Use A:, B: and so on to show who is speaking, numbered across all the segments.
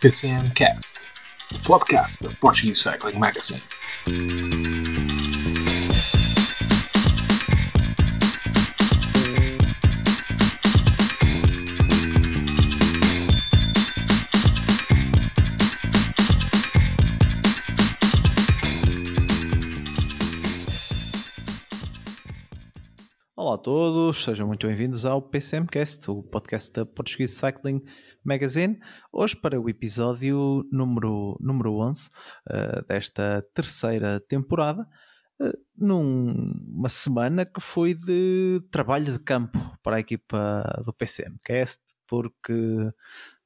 A: PCM Cast, o podcast da Portuguese Cycling Magazine.
B: Olá a todos, sejam muito bem-vindos ao PCMcast, o podcast da Portuguese Cycling Magazine. Hoje para o episódio número, número 11 uh, desta terceira temporada, uh, numa semana que foi de trabalho de campo para a equipa do PCMcast, porque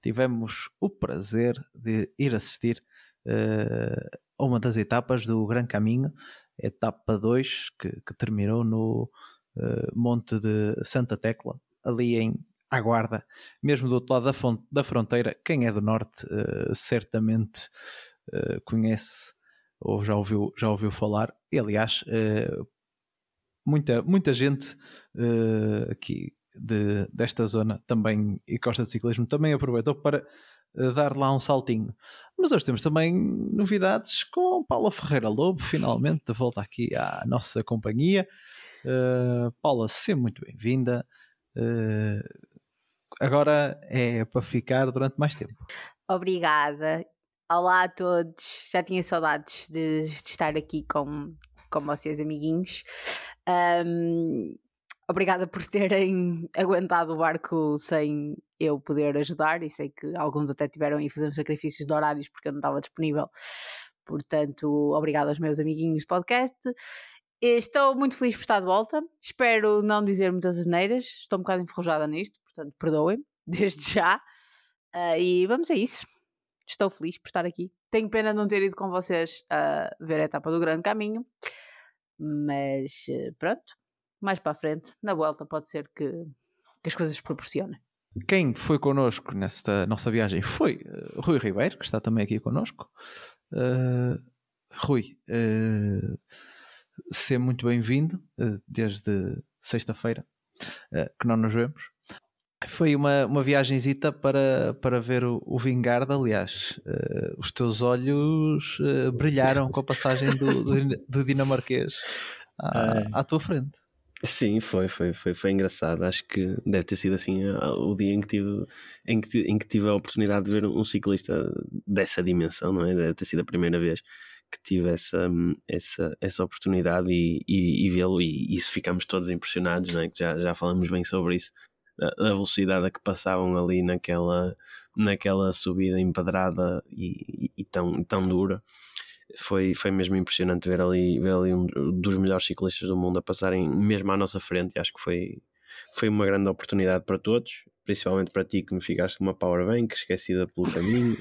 B: tivemos o prazer de ir assistir uh, a uma das etapas do Gran Caminho, etapa 2, que, que terminou no uh, Monte de Santa Tecla, ali em Aguarda, mesmo do outro lado da, fonte, da fronteira. Quem é do Norte uh, certamente uh, conhece ou já ouviu, já ouviu falar. E, aliás, muita, muita gente aqui de, desta zona também e Costa de Ciclismo também aproveitou para dar lá um saltinho. Mas hoje temos também novidades com Paula Ferreira Lobo, finalmente de volta aqui à nossa companhia. Uh, Paula, seja muito bem-vinda. Uh, agora é para ficar durante mais tempo.
C: Obrigada. Olá a todos. Já tinha saudades de, de estar aqui com, com vocês, amiguinhos. Um, obrigada por terem aguentado o barco sem eu poder ajudar e sei que alguns até tiveram aí fazer sacrifícios de horários porque eu não estava disponível. Portanto, obrigado aos meus amiguinhos podcast. Estou muito feliz por estar de volta. Espero não dizer muitas asneiras. Estou um bocado enferrujada nisto, portanto, perdoem-me, desde já. Uh, e vamos a isso. Estou feliz por estar aqui. Tenho pena de não ter ido com vocês a ver a etapa do Grande Caminho, mas eh, pronto, mais para a frente, na volta, pode ser que, que as coisas se proporcionem.
B: Quem foi connosco nesta nossa viagem foi uh, Rui Ribeiro, que está também aqui connosco. Uh, Rui, uh, ser muito bem-vindo uh, desde sexta-feira, uh, que não nos vemos. Foi uma, uma viagenzita para, para ver o, o Vingarda, aliás, uh, os teus olhos brilharam com a passagem do, do, do dinamarquês à, à tua frente.
D: Sim, foi, foi, foi, foi engraçado. Acho que deve ter sido assim o dia em que tive, em que, em que tive a oportunidade de ver um ciclista dessa dimensão, não é? Deve ter sido a primeira vez que tive essa, essa, essa oportunidade e, e, e vê-lo, e isso ficamos todos impressionados, não é? que já, já falamos bem sobre isso, da, velocidade a que passavam ali naquela, naquela subida empedrada e, e, tão, tão dura. Foi, foi mesmo impressionante ver ali, ver ali um dos melhores ciclistas do mundo a passarem mesmo à nossa frente. E acho que foi, foi uma grande oportunidade para todos principalmente para ti que me ficaste com uma powerbank esquecida pelo caminho.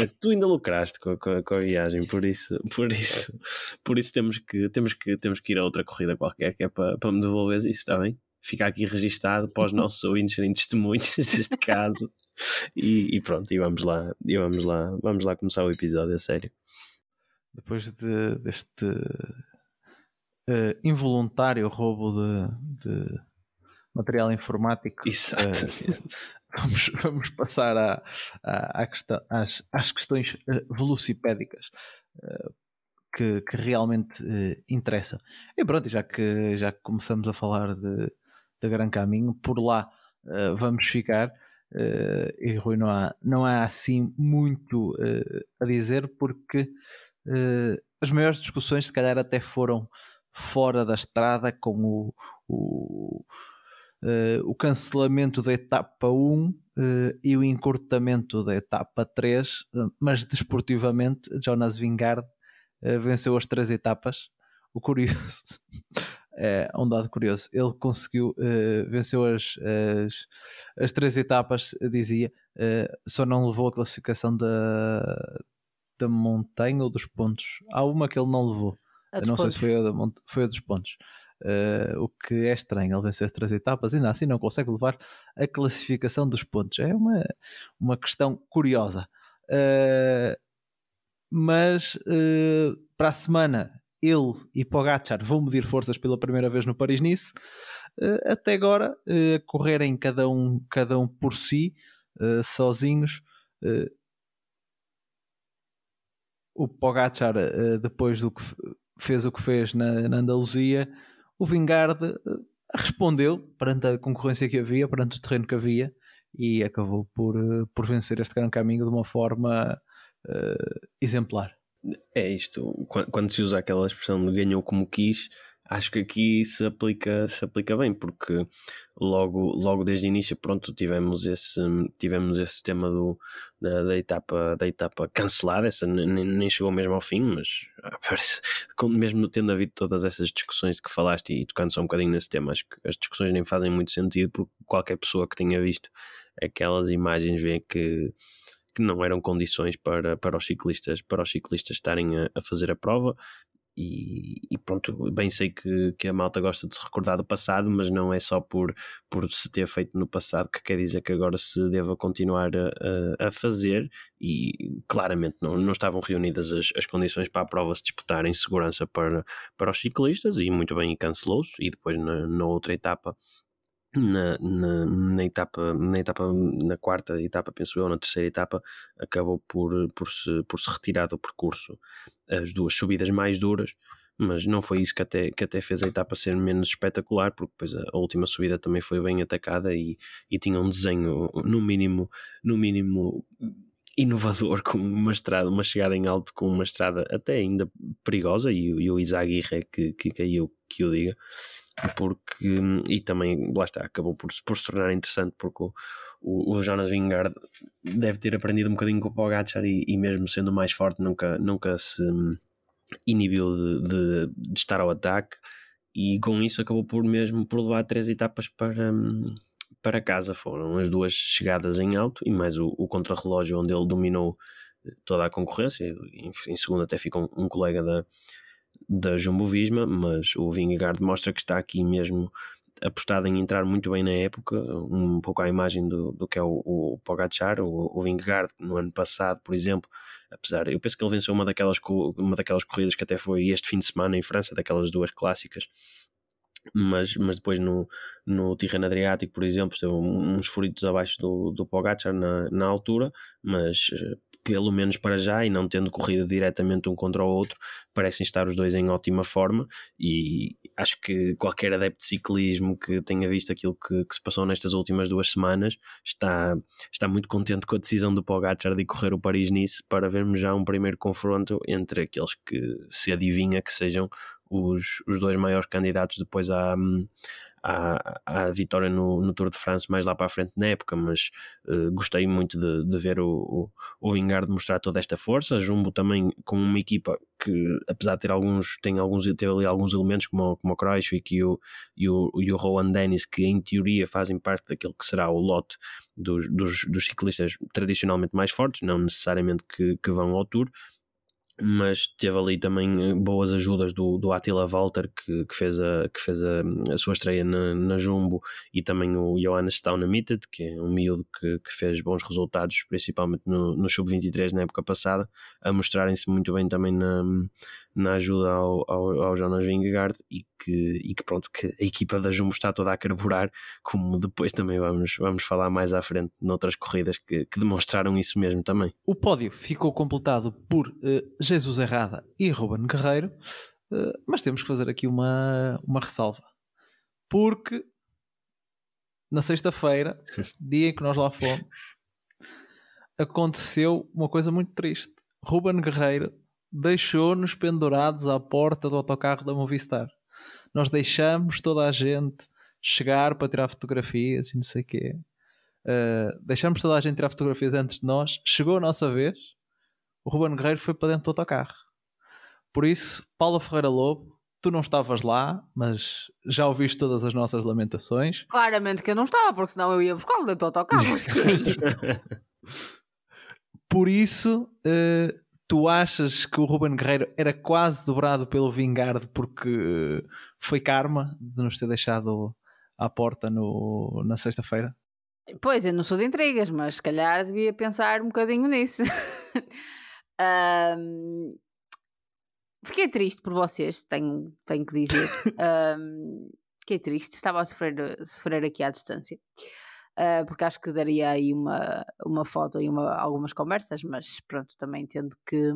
D: É, tu ainda lucraste com, com, com, a viagem, por isso, por isso, por isso temos que, temos que, temos que ir a outra corrida qualquer que é para, para me devolver isso, está bem? Fica aqui registado para os nossos ouvintes serem testemunhos deste caso. E, e, pronto, e vamos lá, e vamos lá, vamos lá começar o episódio a sério.
B: Depois de, deste uh, involuntário roubo de, de material informático.
D: Exato.
B: Uh, vamos, vamos passar à, à, à questão, às, às questões uh, velocipédicas uh, que, que, realmente interessam. E pronto, já que, já que começamos a falar de, de Gran Caminho, por lá vamos ficar. e Rui, não há, não há assim muito a dizer, porque as maiores discussões, se calhar, até foram fora da estrada com o, o uh, o cancelamento da etapa 1 uh, eh, e o encurtamento da etapa 3, mas desportivamente Jonas Vingard venceu as três etapas. O curioso é um dado curioso. Ele conseguiu, uh, venceu as, as, as, três etapas, dizia, uh, só não levou a classificação da, da montanha ou dos pontos. Há uma que ele não levou. Não pontos. sei se foi a, da, foi a dos pontos. Uh, o que é estranho, ele venceu três etapas, ainda assim não consegue levar a classificação dos pontos. É uma, uma questão curiosa. Uh, mas uh, para a semana ele e Pogacar vão medir forças pela primeira vez no Paris-Nice. até agora, correrem cada um, cada um por si, sozinhos. o Pogacar, depois do que fez o que fez na, na Andaluzia, o Vingard uh, respondeu perante a concorrência que havia, perante o terreno que havia, e acabou por, por vencer este grande caminho de uma forma exemplar.
D: É isto, quando se usa aquela expressão de ganhou como quis, acho que aqui se aplica, se aplica bem, porque logo, logo desde o início, pronto, tivemos esse, tivemos esse tema do, da, da etapa, da etapa cancelada, essa nem, nem chegou mesmo ao fim, mas parece, mesmo tendo havido todas essas discussões de que falaste e tocando só um bocadinho nesse tema, acho que as discussões nem fazem muito sentido, porque qualquer pessoa que tenha visto aquelas imagens vê que que não eram condições para, para os ciclistas para os ciclistas estarem a, a fazer a prova e, e, pronto, bem sei que, que a malta gosta de se recordar do passado, mas não é só por, por se ter feito no passado que quer dizer que agora se deva continuar a, a, fazer. E claramente não, não estavam reunidas as, as condições para a prova se disputar em segurança para, para os ciclistas e muito bem cancelou-se. E depois na, na outra etapa na, na, na, etapa, na etapa, na quarta etapa, penso eu, na terceira etapa, acabou por, por, se, por se retirar do percurso as duas subidas mais duras, mas não foi isso que até, que até fez a etapa ser menos espetacular, porque depois a, a última subida também foi bem atacada e, e tinha um desenho, no mínimo, no mínimo inovador, com uma estrada, uma chegada em alto com uma estrada até ainda perigosa, e, e o Isaguirre que, que caiu, que o diga porque e também lá está, acabou por, por se tornar interessante porque o, o, o Jonas Vingard deve ter aprendido um bocadinho com o Pogacar e, e mesmo sendo mais forte nunca, nunca se inibiu de, de, de, estar ao ataque e com isso acabou por mesmo por levar três etapas para, para casa. Foram as duas chegadas em alto e mais o, o contrarrelógio onde ele dominou toda a concorrência. Em, em segundo até fica um, um colega da da Jumbo Visma, mas o Vingegaard mostra que está aqui mesmo apostado em entrar muito bem na época, um pouco à imagem do, do que é o, o Pogacar, o, o Vingegaard, no ano passado, por exemplo, apesar, eu penso que ele venceu uma daquelas, uma daquelas corridas que até foi este fim de semana em França, daquelas duas clássicas, mas, mas depois no, no Tirreno Adriático, por exemplo, esteve uns furitos abaixo do, do Pogacar na, na altura, mas eh, pelo menos para já, e não tendo corrido diretamente um contra o outro, parecem estar os dois em ótima forma. E acho que qualquer adepto de ciclismo que tenha visto aquilo que, que se passou nestas últimas duas semanas está, está muito contente com a decisão do Pogacar de correr o Paris-Nice para vermos já um primeiro confronto entre aqueles que se adivinha que sejam os, os dois maiores candidatos depois à, à, à vitória no, no, Tour de France mais lá para a frente na época, mas uh, gostei muito de, de ver o, o, o Vingard mostrar toda esta força. Jumbo também com uma equipa que, apesar de ter alguns, tem alguns, ter ali alguns elementos como, como o Kreuzvik e o, e, o, e o Rowan Dennis, que em teoria fazem parte daquilo que será o lote dos, dos, dos ciclistas tradicionalmente mais fortes, não necessariamente que, que vão ao Tour, mas teve ali também eh, boas ajudas do, do Attila Walter que, que fez, a, que fez a, a sua estreia na, na Jumbo e também o Johannes Staunamited que é um miúdo que, que fez bons resultados principalmente no, no Sub-23 na época passada a mostrarem-se muito bem também na, na ajuda ao, ao, ao Jonas Vingegaard e que, e que pronto, que a equipa da Jumbo está toda a carburar, como depois também vamos, vamos falar mais à frente noutras corridas que, que demonstraram isso mesmo também.
B: O pódio ficou completado por uh, Jesus Errada e Ruben Guerreiro, uh, mas temos que fazer aqui uma, uma ressalva. Porque na sexta-feira, dia em que nós lá fomos, aconteceu uma coisa muito triste. Ruben Guerreiro deixou-nos pendurados à porta do autocarro da Movistar. Nós deixamos toda a gente chegar para tirar fotografias e não sei o quê. Uh, deixamos toda a gente tirar fotografias antes de nós. Chegou a nossa vez. O Ruben Guerreiro foi para dentro do autocarro. Por isso, Paula Ferreira Lobo, tu não estavas lá, mas já ouviste todas as nossas lamentações.
C: Claramente que eu não estava, porque senão eu ia buscá-lo dentro do autocarro. Mas que é isto?
B: Por isso, uh, tu achas que o Ruben Guerreiro era quase dobrado pelo Vingard porque foi karma de nos ter deixado à porta no, na sexta-feira?
C: Pois, eu não sou de intrigas, mas se calhar devia pensar um bocadinho nisso. um, fiquei triste por vocês, tenho, tenho que dizer. Um, fiquei triste, estava a sofrer, sofrer aqui à distância uh, porque acho que daria aí uma, uma foto e uma, algumas conversas, mas pronto, também entendo que,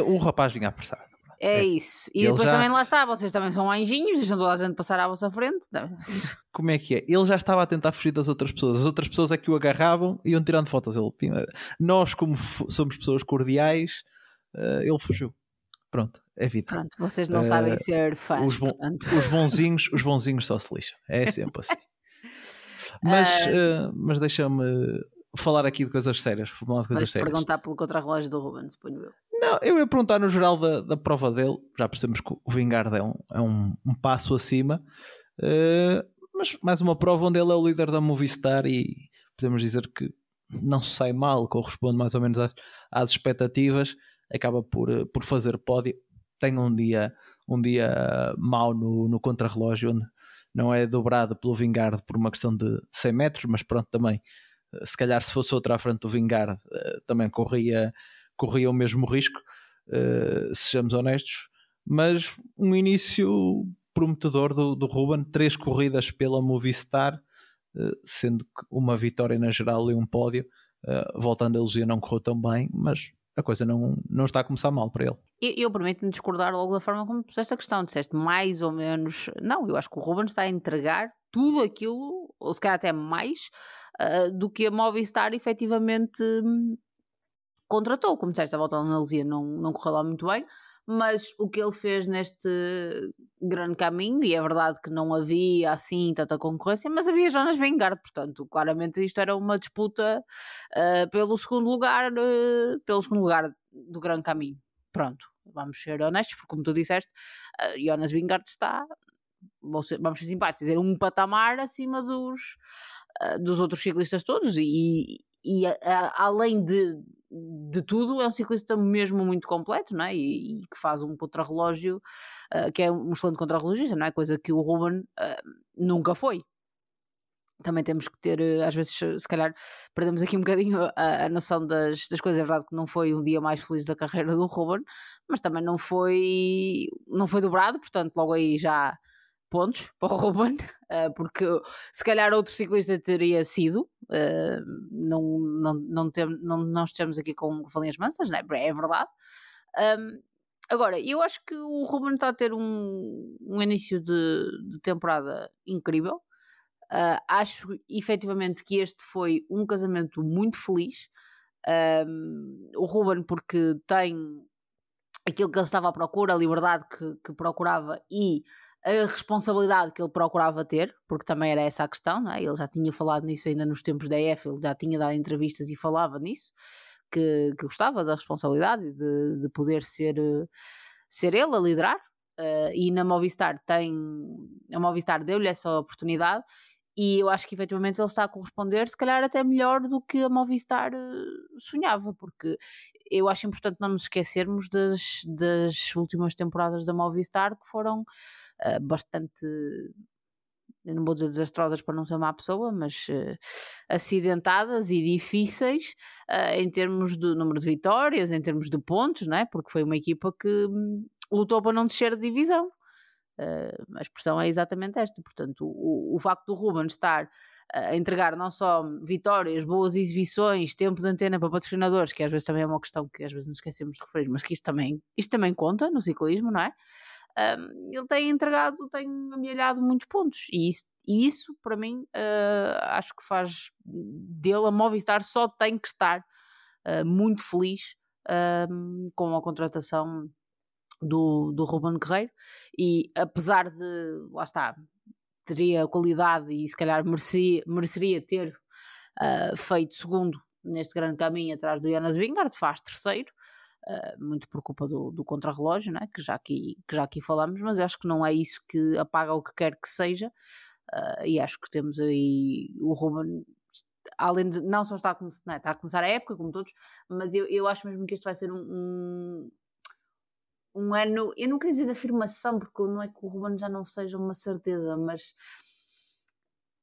B: O rapaz vinha apressado.
C: É, é isso. E depois já... também lá está, vocês também são anjinhos, deixam toda a gente passar à vossa frente.
B: Como é que é? Ele já estava a tentar fugir das outras pessoas. As outras pessoas é que o agarravam e iam tirando fotos. Ele, nós, como somos pessoas cordiais, uh, ele fugiu. Pronto, é vida.
C: Pronto, vocês não uh, sabem ser fãs.
B: Os, bon os, bonzinhos, os bonzinhos só se lixam. É sempre assim. Mas, uh, mas deixa-me falar aqui de coisas sérias. Falar de coisas sérias.
C: perguntar pelo contrarrelógio do Ruben, suponho eu.
B: Não, eu ia perguntar no geral da, da prova dele. Já percebemos que o Vingard é um, é um, um passo acima. Uh, mas mais uma prova onde ele é o líder da Movistar e podemos dizer que não se sai mal, corresponde mais ou menos às, às expectativas. Acaba por, eh, por fazer pódio. Tem um dia, um dia mau no, no contrarrelógio, onde não é dobrado pelo Vingard por uma questão de 100 metros, mas pronto, também se calhar se fosse outra à frente do Vingar eh, também corria, corria o mesmo risco, eh, sejamos honestos, mas um início prometedor do, do Ruben, três corridas pela Movistar, eh, sendo que uma vitória na geral e um pódio, voltando a ilusão não correu tão bem, mas a coisa não, não está a começar mal para ele.
C: Eu, eu permito-me discordar logo da forma como puseste a questão. Disseste mais ou menos. Não, eu acho que o Ruben está a entregar tudo aquilo, ou se calhar até mais, uh, do que a Movistar efetivamente contratou. Como disseste, a volta da analogia não, não correu lá muito bem, mas o que ele fez neste grande caminho, e é verdade que não havia assim tanta concorrência, mas havia Jonas Vingard, portanto, claramente isto era uma disputa uh, pelo segundo lugar, uh, pelo segundo lugar do grande caminho. Pronto, vamos ser honestos, porque como tu disseste, uh, Jonas Vingard está, vamos ser, vamos ser simpáticos, dizer, um patamar acima dos, dos outros ciclistas todos, e, e além de de tudo, é um ciclista mesmo muito completo, não é? E, e que faz um contrarrelógio, uh, que é um excelente contrarrelogista, não é? Coisa que o Ruben uh, nunca foi. Também temos que ter, uh, às vezes, se calhar, perdemos aqui um bocadinho a, a noção das, das coisas. É verdade que não foi um dia mais feliz da carreira do Ruben, mas também não foi, não foi dobrado, portanto, logo aí já pontos para o Ruben, uh, porque se calhar outro ciclista teria sido. Uh, não, não, não, tem, não, não estamos aqui com valinhas mansas, né? é verdade. Agora, eu acho que o Ruben está a ter um, um início de, de temporada incrível. Uh, acho efetivamente que este foi um casamento muito feliz. O Ruben, porque tem aquilo que ele estava à procura, a liberdade que, que procurava e a responsabilidade que ele procurava ter, porque também era essa a questão, não é? ele já tinha falado nisso ainda nos tempos da EF, ele já tinha dado entrevistas e falava nisso, que, que gostava da responsabilidade de, de poder ser, ser ele a liderar. Uh, e na Movistar tem a Movistar deu-lhe essa oportunidade e eu acho que efetivamente ele está a corresponder, se calhar até melhor do que a Movistar eh, sonhava, porque eu acho importante não nos esquecermos das, das últimas temporadas da Movistar que foram uh, bastante não vou dizer desastrosas para não ser má pessoa, mas uh, acidentadas e difíceis uh, em termos de número de vitórias, em termos de pontos, não é? porque foi uma equipa que hum, lutou para não descer de divisão. Uh, a expressão é exatamente esta. Portanto, o, o facto do Ruben estar a entregar não só vitórias, boas exibições, tempo de antena para patrocinadores, que às vezes também é uma questão que às vezes nos esquecemos de referir, mas que isto também, isto também conta no ciclismo, não é? Um, ele tem entregado, tem amelhado muitos pontos e isso, e isso para mim uh, acho que faz dele a Movistar só tem que estar uh, muito feliz com a contratação do, do Ruben Guerreiro e apesar de, lá está, teria qualidade e se calhar merecia, mereceria ter uh, feito segundo neste grande caminho atrás do Jonas Vingard, faz terceiro, uh, muito por culpa do, do contrarrelógio, né? que, já aqui, que já aqui falamos, mas acho que não é isso que apaga o que quer que seja, uh, e acho que temos aí o Ruben além de não só está a, começar, né, está a começar a época, como todos, mas eu, eu acho mesmo que este vai ser um, um, um ano, eu não queria dizer de afirmação, porque não é que o Ruben já não seja uma certeza, mas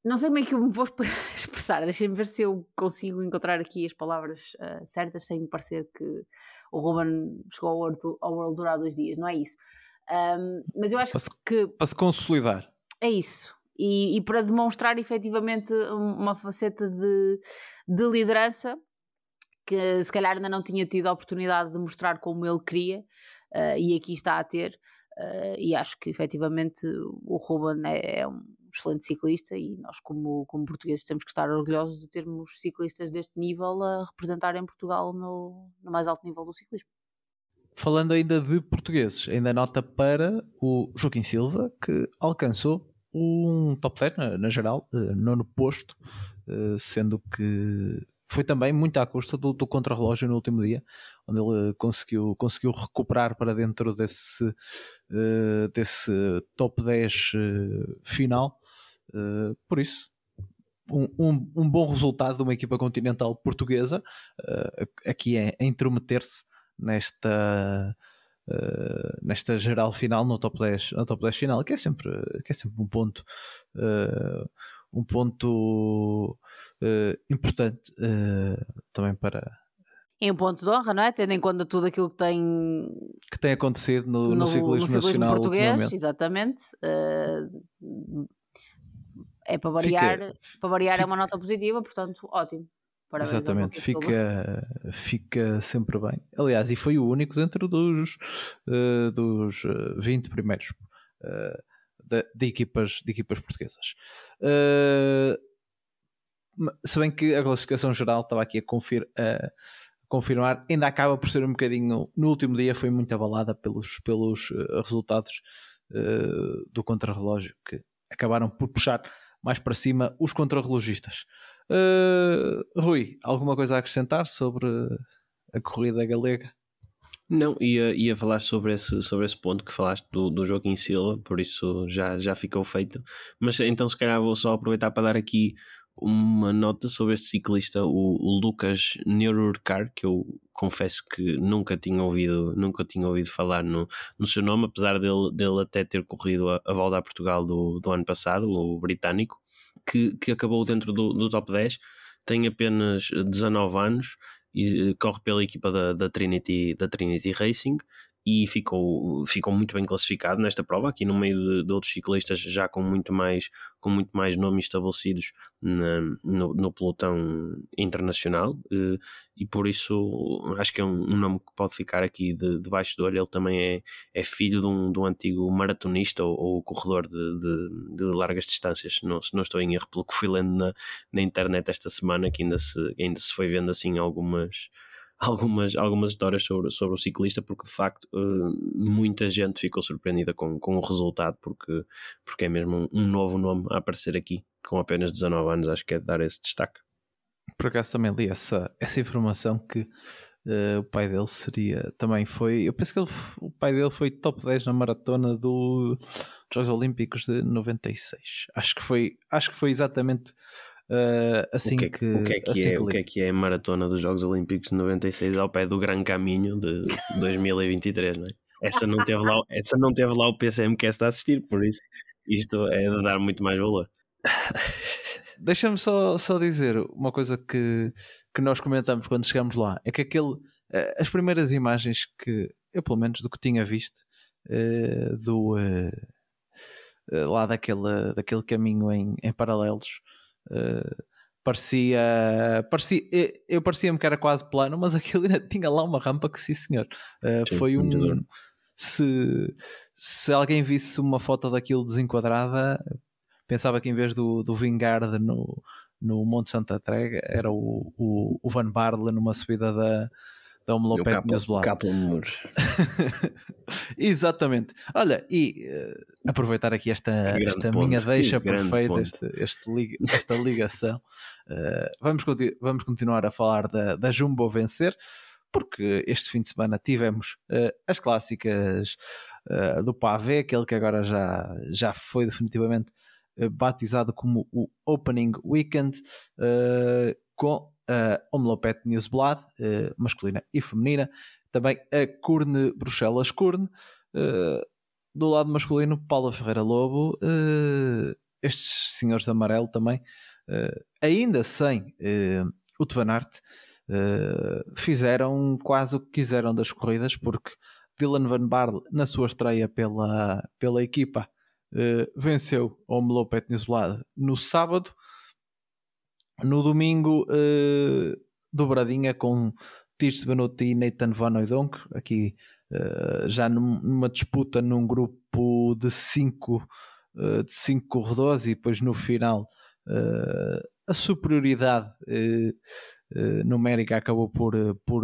C: não sei como é que eu me vou expressar. Deixem-me ver se eu consigo encontrar aqui as palavras uh, certas sem me parecer que o Ruben chegou ao World, ao World Tour há dois dias, não é isso. Um, mas eu acho
B: para se,
C: que.
B: Para se consolidar.
C: É isso. E, e, para demonstrar efetivamente uma faceta de, de liderança que se calhar ainda não tinha tido a oportunidade de mostrar como ele queria uh, e aqui está a ter. Uh, e acho que efetivamente o Ruben é, é, um excelente ciclista e nós, como, como portugueses, temos que estar orgulhosos de termos ciclistas deste nível a representarem Portugal no, no mais alto nível do ciclismo.
B: Falando ainda de portugueses, ainda nota para o Joaquim Silva, que alcançou um top 10 na, na geral, uh, nono posto, uh, sendo que foi também muito à custa do, do contrarrelógio no último dia, onde ele conseguiu, conseguiu recuperar para dentro desse, uh, desse top 10 uh, final. Uh, por isso, um, um, um, bom resultado de uma equipa continental portuguesa aqui é, é intrometer-se nesta. Uh, nesta geral final no top 10, no top 10 final, que é sempre, que é sempre um ponto uh, um ponto uh, importante uh, também para.
C: É um ponto de honra, não é? Tendo em conta tudo aquilo que tem,
B: que tem acontecido no, no, no ciclismo, no ciclismo nacional português,
C: exatamente. Uh, é para variar, fica, para variar é fica, é uma nota positiva, portanto, ótimo.
B: Parabéns exatamente, fica, fica sempre bem. Aliás, e foi o único dentro dos, dos 20 primeiros. Uh, de, de, equipas, de equipas portuguesas. Uh, se bem que a classificação geral estava aqui a, confir, a, confirmar, ainda acaba por ser um bocadinho. No último dia foi muito abalada pelos, pelos uh, resultados uh, do contrarrelógio que acabaram por puxar mais para cima os contrarrelogistas. Uh, Rui, alguma coisa a acrescentar sobre a corrida galega?
D: Não, ia, ia falar sobre esse, sobre esse ponto que falaste do, do Joaquim Silva, por isso já, já ficou feito. Mas então, se calhar, vou só aproveitar para dar aqui uma nota sobre este ciclista, o, Lucas Neururkar, que eu confesso que nunca tinha ouvido, nunca tinha ouvido falar no, no seu nome, apesar dele, dele até ter corrido a, a volta a Portugal do, do ano passado, o britânico, que, que acabou dentro do, do top 10, tem apenas 19 anos e corre pela equipa da, da, Trinity, da Trinity Racing e ficou, ficou muito bem classificado nesta prova, aqui no meio de, de outros ciclistas já com muito mais, com muito mais nomes estabelecidos na, no, no, pelotão internacional eh, e por isso acho que é um, um nome que pode ficar aqui de, debaixo do olho. Ele também é, é filho de um, de um antigo maratonista ou, ou corredor de, de, de, largas distâncias, não, não estou em erro, pelo que fui lendo na, na internet esta semana, que ainda se, ainda se foi vendo assim algumas algumas, algumas histórias sobre, sobre o ciclista, porque de facto uh, muita gente ficou surpreendida com, com o resultado, porque, porque é mesmo um, um, novo nome a aparecer aqui, com apenas 19 anos, acho que é de dar esse destaque.
B: Por acaso também li essa, essa informação que uh, o pai dele seria, também foi, eu penso que ele, o pai dele foi top 10 na maratona do, dos Jogos Olímpicos de 96. Acho que foi, acho que foi exatamente Uh, assim
D: o que,
B: é que,
D: o que, é que,
B: assim
D: é, que o que é que é a maratona dos Jogos Olímpicos de 96 ao pé do Gran Caminho de 2023, não é? Essa não teve lá, essa não teve lá o PCM que está a assistir, por isso isto é de dar muito mais valor.
B: Deixa-me só, só dizer uma coisa que, que nós comentamos quando chegamos lá: é que aquele, eh, as primeiras imagens que eu, pelo menos, do que tinha visto uh, do uh, lá daquele, daquele caminho em, em paralelos Uh, parecia, parecia eu parecia-me que era quase plano, mas aquilo ainda tinha lá uma rampa que sim senhor. Uh, sim, foi um. Se, se alguém visse uma foto daquilo desenquadrada, pensava que em vez do, do Vingard no, no Monte Santa Trega era o, o, o Van Barle numa subida da, da Homelopete Newsblad. Exatamente. Olha, e uh, aproveitar aqui esta, esta minha deixa perfeita, este, este, esta ligação. Uh, vamos, vamos continuar a falar da, da Jumbo vencer, porque este fim de semana tivemos uh, as clássicas do Pavé, aquele que agora já, já foi definitivamente batizado como o Opening Weekend, com a Omlopet Newsblad, uh, masculina e feminina, também a Curne Bruxelas Curne, uh, do lado masculino, Paula Ferreira Lobo, estes senhores de amarelo também, ainda sem o Tvanart, fizeram quase o que quiseram das corridas, porque Dylan Van Barle, na sua estreia pela, pela equipa, venceu o Omlopet Newsblad no sábado, no domingo uh, dobradinha com Tirce Benuti e Nathan Van Oudonk, aqui uh, já numa disputa num grupo de cinco, uh, de cinco corredores e depois no final uh, a superioridade numérica acabou por, por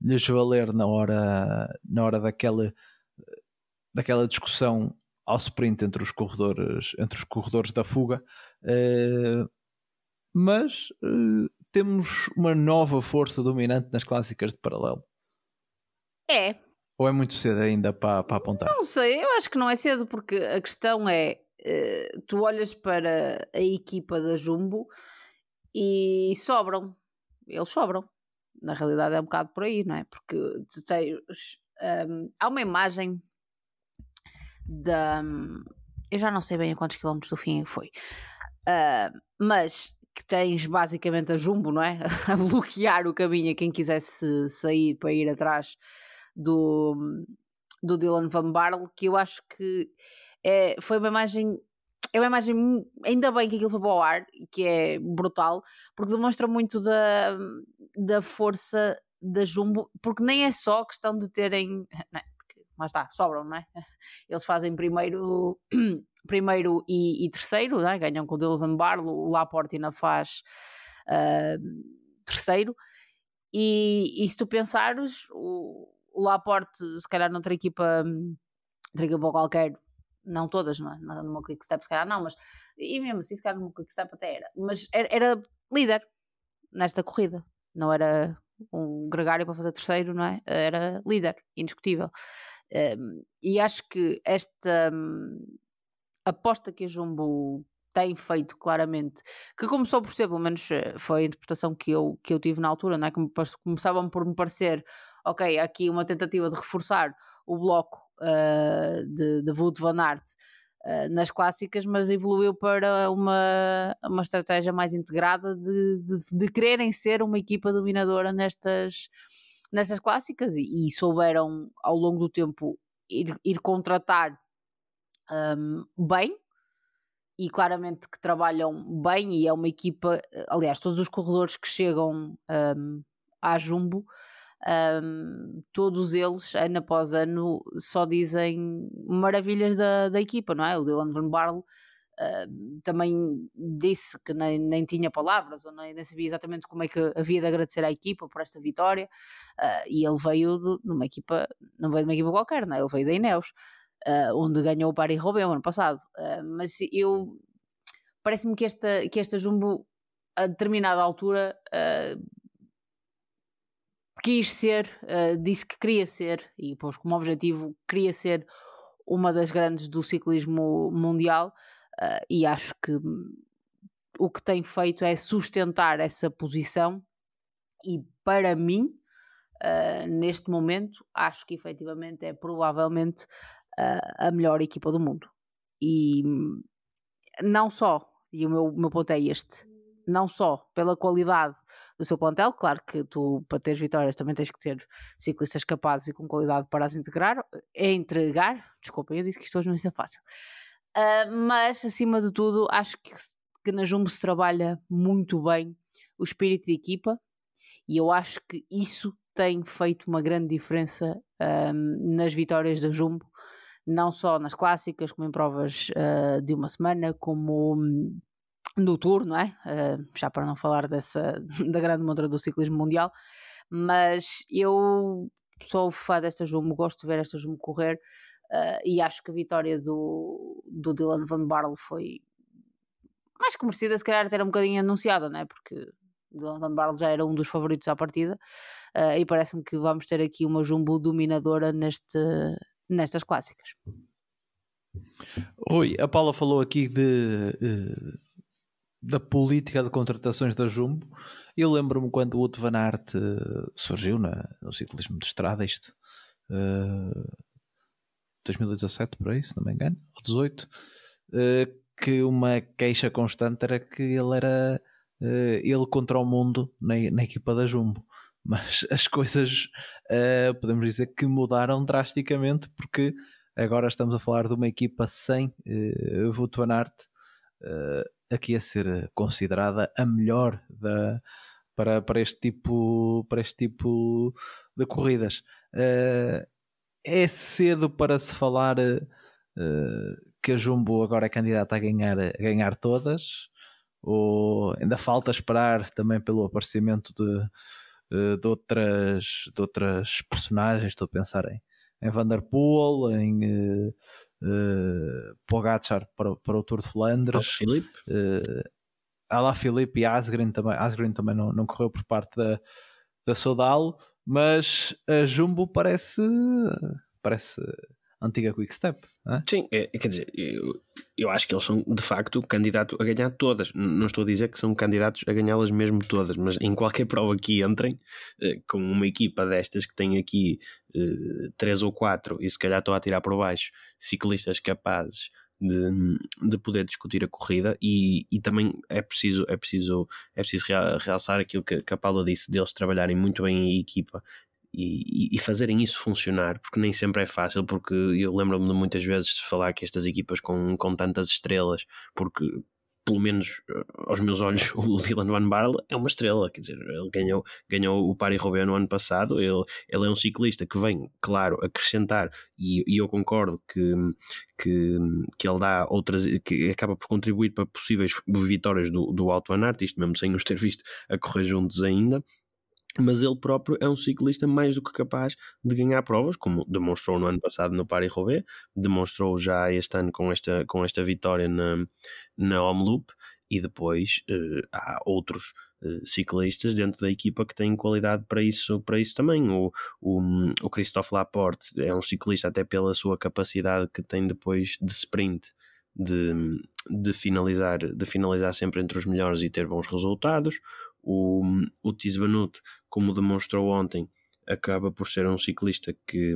B: lhes valer na hora, na hora daquela, daquela discussão ao sprint entre os corredores, entre os corredores da fuga. Mas temos uma nova força dominante nas clássicas de paralelo?
C: É.
B: Ou é muito cedo ainda para, para apontar?
C: Não sei, eu acho que não é cedo, porque a questão é: uh, tu olhas para a equipa da Jumbo e sobram. Eles sobram. Na realidade é um bocado por aí, não é? Porque tu tens. Um, há uma imagem da. Eu já não sei bem a quantos quilómetros do fim foi. Uh, mas que tens basicamente a Jumbo, não é? a bloquear o caminho a quem quisesse sair para ir atrás do, do Dylan Van Barle, que eu acho que é, foi uma imagem. É uma imagem, ainda bem que aquilo foi para o ar, que é brutal, porque demonstra muito da, da força da Jumbo, porque nem é só questão de terem. Não é, porque, mas está, sobram, não é? Eles fazem primeiro primeiro e, e terceiro, né? ganham com o Dylan Barlow, o Laporte ainda faz uh, terceiro. E, e, se tu pensares, o, o Laporte, se calhar noutra equipa, outra equipa qualquer, não todas, não é? numa Quick Step, se calhar não, mas e mesmo assim, se calhar numa Quick Step até era, mas era, era líder nesta corrida, não era um gregário para fazer terceiro, não é? Era líder, indiscutível. Um, e acho que esta, aposta que a Jumbo tem feito claramente, que começou por ser, pelo menos eh, foi a interpretação que eu, que eu tive na altura, não é? que começavam por me parecer, ok, aqui uma tentativa de reforçar o bloco uh, de, de Wout van Aert uh, nas clássicas, mas evoluiu para uma, uma estratégia mais integrada de, de, de quererem ser uma equipa dominadora nestas, nestas clássicas e, e souberam ao longo do tempo ir, ir contratar um, bem e claramente que trabalham bem e é uma equipa, aliás, todos os corredores que chegam um, à Jumbo, um, todos eles, ano após ano, só dizem maravilhas da, da equipa, não é? O Dylan Van Barle uh, também disse que nem, nem tinha palavras ou nem, nem, sabia exatamente como é que havia de agradecer à equipa por esta vitória uh, e ele veio de, de, uma equipa, não veio de uma equipa qualquer, não é? Ele veio da Ineos uh, onde ganhou o Paris Roubaix ano passado. Uh, mas eu parece-me que esta, que esta Jumbo, a determinada altura, uh, quis ser, disse que queria ser, e pôs como objetivo, queria ser uma das grandes do ciclismo mundial, e acho que o que tem feito é sustentar essa posição, e para mim, Uh, neste momento, acho que efetivamente é provavelmente a, melhor equipa do mundo. E não só, e o meu, meu ponto é este, não só pela qualidade do seu plantel, claro que tu, para teres vitórias, também tens que ter ciclistas capazes e com qualidade para as integrar, é entregar, desculpa, eu disse que isto hoje não ia fácil, uh, mas acima de tudo, acho que, que na Jumbo se trabalha muito bem o espírito de equipa e eu acho que isso tem feito uma grande diferença um, nas vitórias da Jumbo não só nas clássicas, como em provas uh, de uma semana, como hum, no Tour, não é? Uh, já para não falar dessa, da grande montra do ciclismo mundial, mas eu sou fã desta Jumbo, gosto de ver esta Jumbo correr uh, e acho que a vitória do, do Dylan Van Barle foi mais que merecida, se calhar até era um bocadinho anunciada, não é? Porque Dylan Van Barle já era um dos favoritos à partida uh, e parece-me que vamos ter aqui uma Jumbo dominadora neste, nestas clássicas.
B: Oi, a Paula falou aqui de, uh, da política de contratações da Jumbo. Eu lembro-me quando o Wout Van Aert uh, surgiu na, no ciclismo de estrada, isto uh, 2017 por aí, se não me engano, ou 18, uh, que uma queixa constante era que ele era ele contra o mundo na, na equipa da Jumbo mas as coisas uh, podemos dizer que mudaram drasticamente porque agora estamos a falar de uma equipa sem uh, Wout van Aert uh, aqui a ser considerada a melhor da, para, para, este, tipo, para este tipo de corridas. Uh, é cedo para se falar uh, que a Jumbo agora é candidata a ganhar, a ganhar todas, ou ainda falta esperar também pelo aparecimento de, eh, de, outras, de outras personagens, estou a pensar em, em Vanderpool, em uh, uh, Pogacar para, para o Tour de Flandres.
D: Filipe.
B: Uh, e Asgreen também, Asgreen também não, não correu por parte da, da Sodal, mas a Jumbo parece parece antiga Quick Step. É?
D: Sim, é, quer dizer, eu, eu acho que eles são de facto candidato a ganhar todas. Não estou a dizer que são candidatos a ganhá-las mesmo todas, mas em qualquer prova que entrem, eh, com uma equipa destas que tem aqui eh, três ou quatro, e se calhar estou a tirar por baixo, ciclistas capazes de, de poder discutir a corrida e, e também é preciso é preciso é preciso realçar aquilo que, que a Paula disse deles trabalharem muito bem em equipa e, e, fazerem isso funcionar, porque nem sempre é fácil, porque eu lembro-me de muitas vezes de falar que estas equipas com, com tantas estrelas, porque pelo menos eh, aos meus olhos, o Dylan Van Barle é uma estrela, quer dizer, ele ganhou, ganhou o Paris-Roubaix no ano passado, ele, ele é um ciclista que vem, claro, acrescentar, e, e eu concordo que, que, que ele dá outras, que acaba por contribuir para possíveis vitórias do, do Alto Van Aert, isto mesmo sem os ter visto a correr juntos ainda, mas ele próprio é um ciclista mais do que capaz de ganhar provas, como demonstrou no ano passado no Paris-Roubaix, demonstrou já este ano com esta, com esta vitória na, na Omloop, e depois uh, há outros uh, ciclistas dentro da equipa que têm qualidade para isso, para isso também. O, o, o Christophe Laporte é um ciclista até pela sua capacidade que tem depois de sprint, de, de, finalizar, de finalizar sempre entre os melhores e ter bons resultados. O, o Tizbanut, como demonstrou ontem, acaba por ser um ciclista que,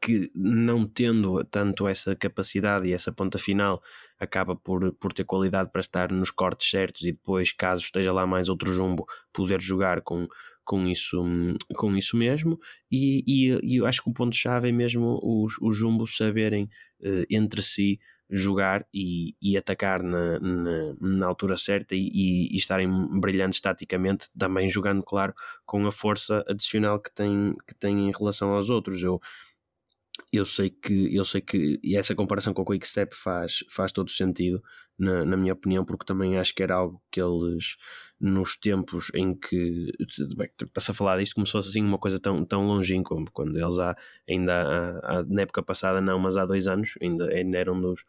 D: que não tendo tanto essa capacidade e essa ponta final, acaba por, por ter qualidade para estar nos cortes certos e depois, caso esteja lá mais outro jumbo, poder jogar com, com, isso, com isso mesmo. E, e, e eu acho que o ponto-chave é mesmo os, os jumbos saberem uh, entre si jogar e, e atacar na, na, na, altura certa e, e, estarem brilhantes taticamente, também jogando, claro, com a força adicional que têm que tem em relação aos outros. Eu, eu sei que eu sei que e essa comparação com o Quick Step faz, faz todo sentido na, na minha opinião porque também acho que era algo que eles nos tempos em que está-se a falar disto como se fosse assim uma coisa tão, tão longínqua quando eles há, ainda há, há, na época passada não, mas há dois anos ainda, ainda eram dos,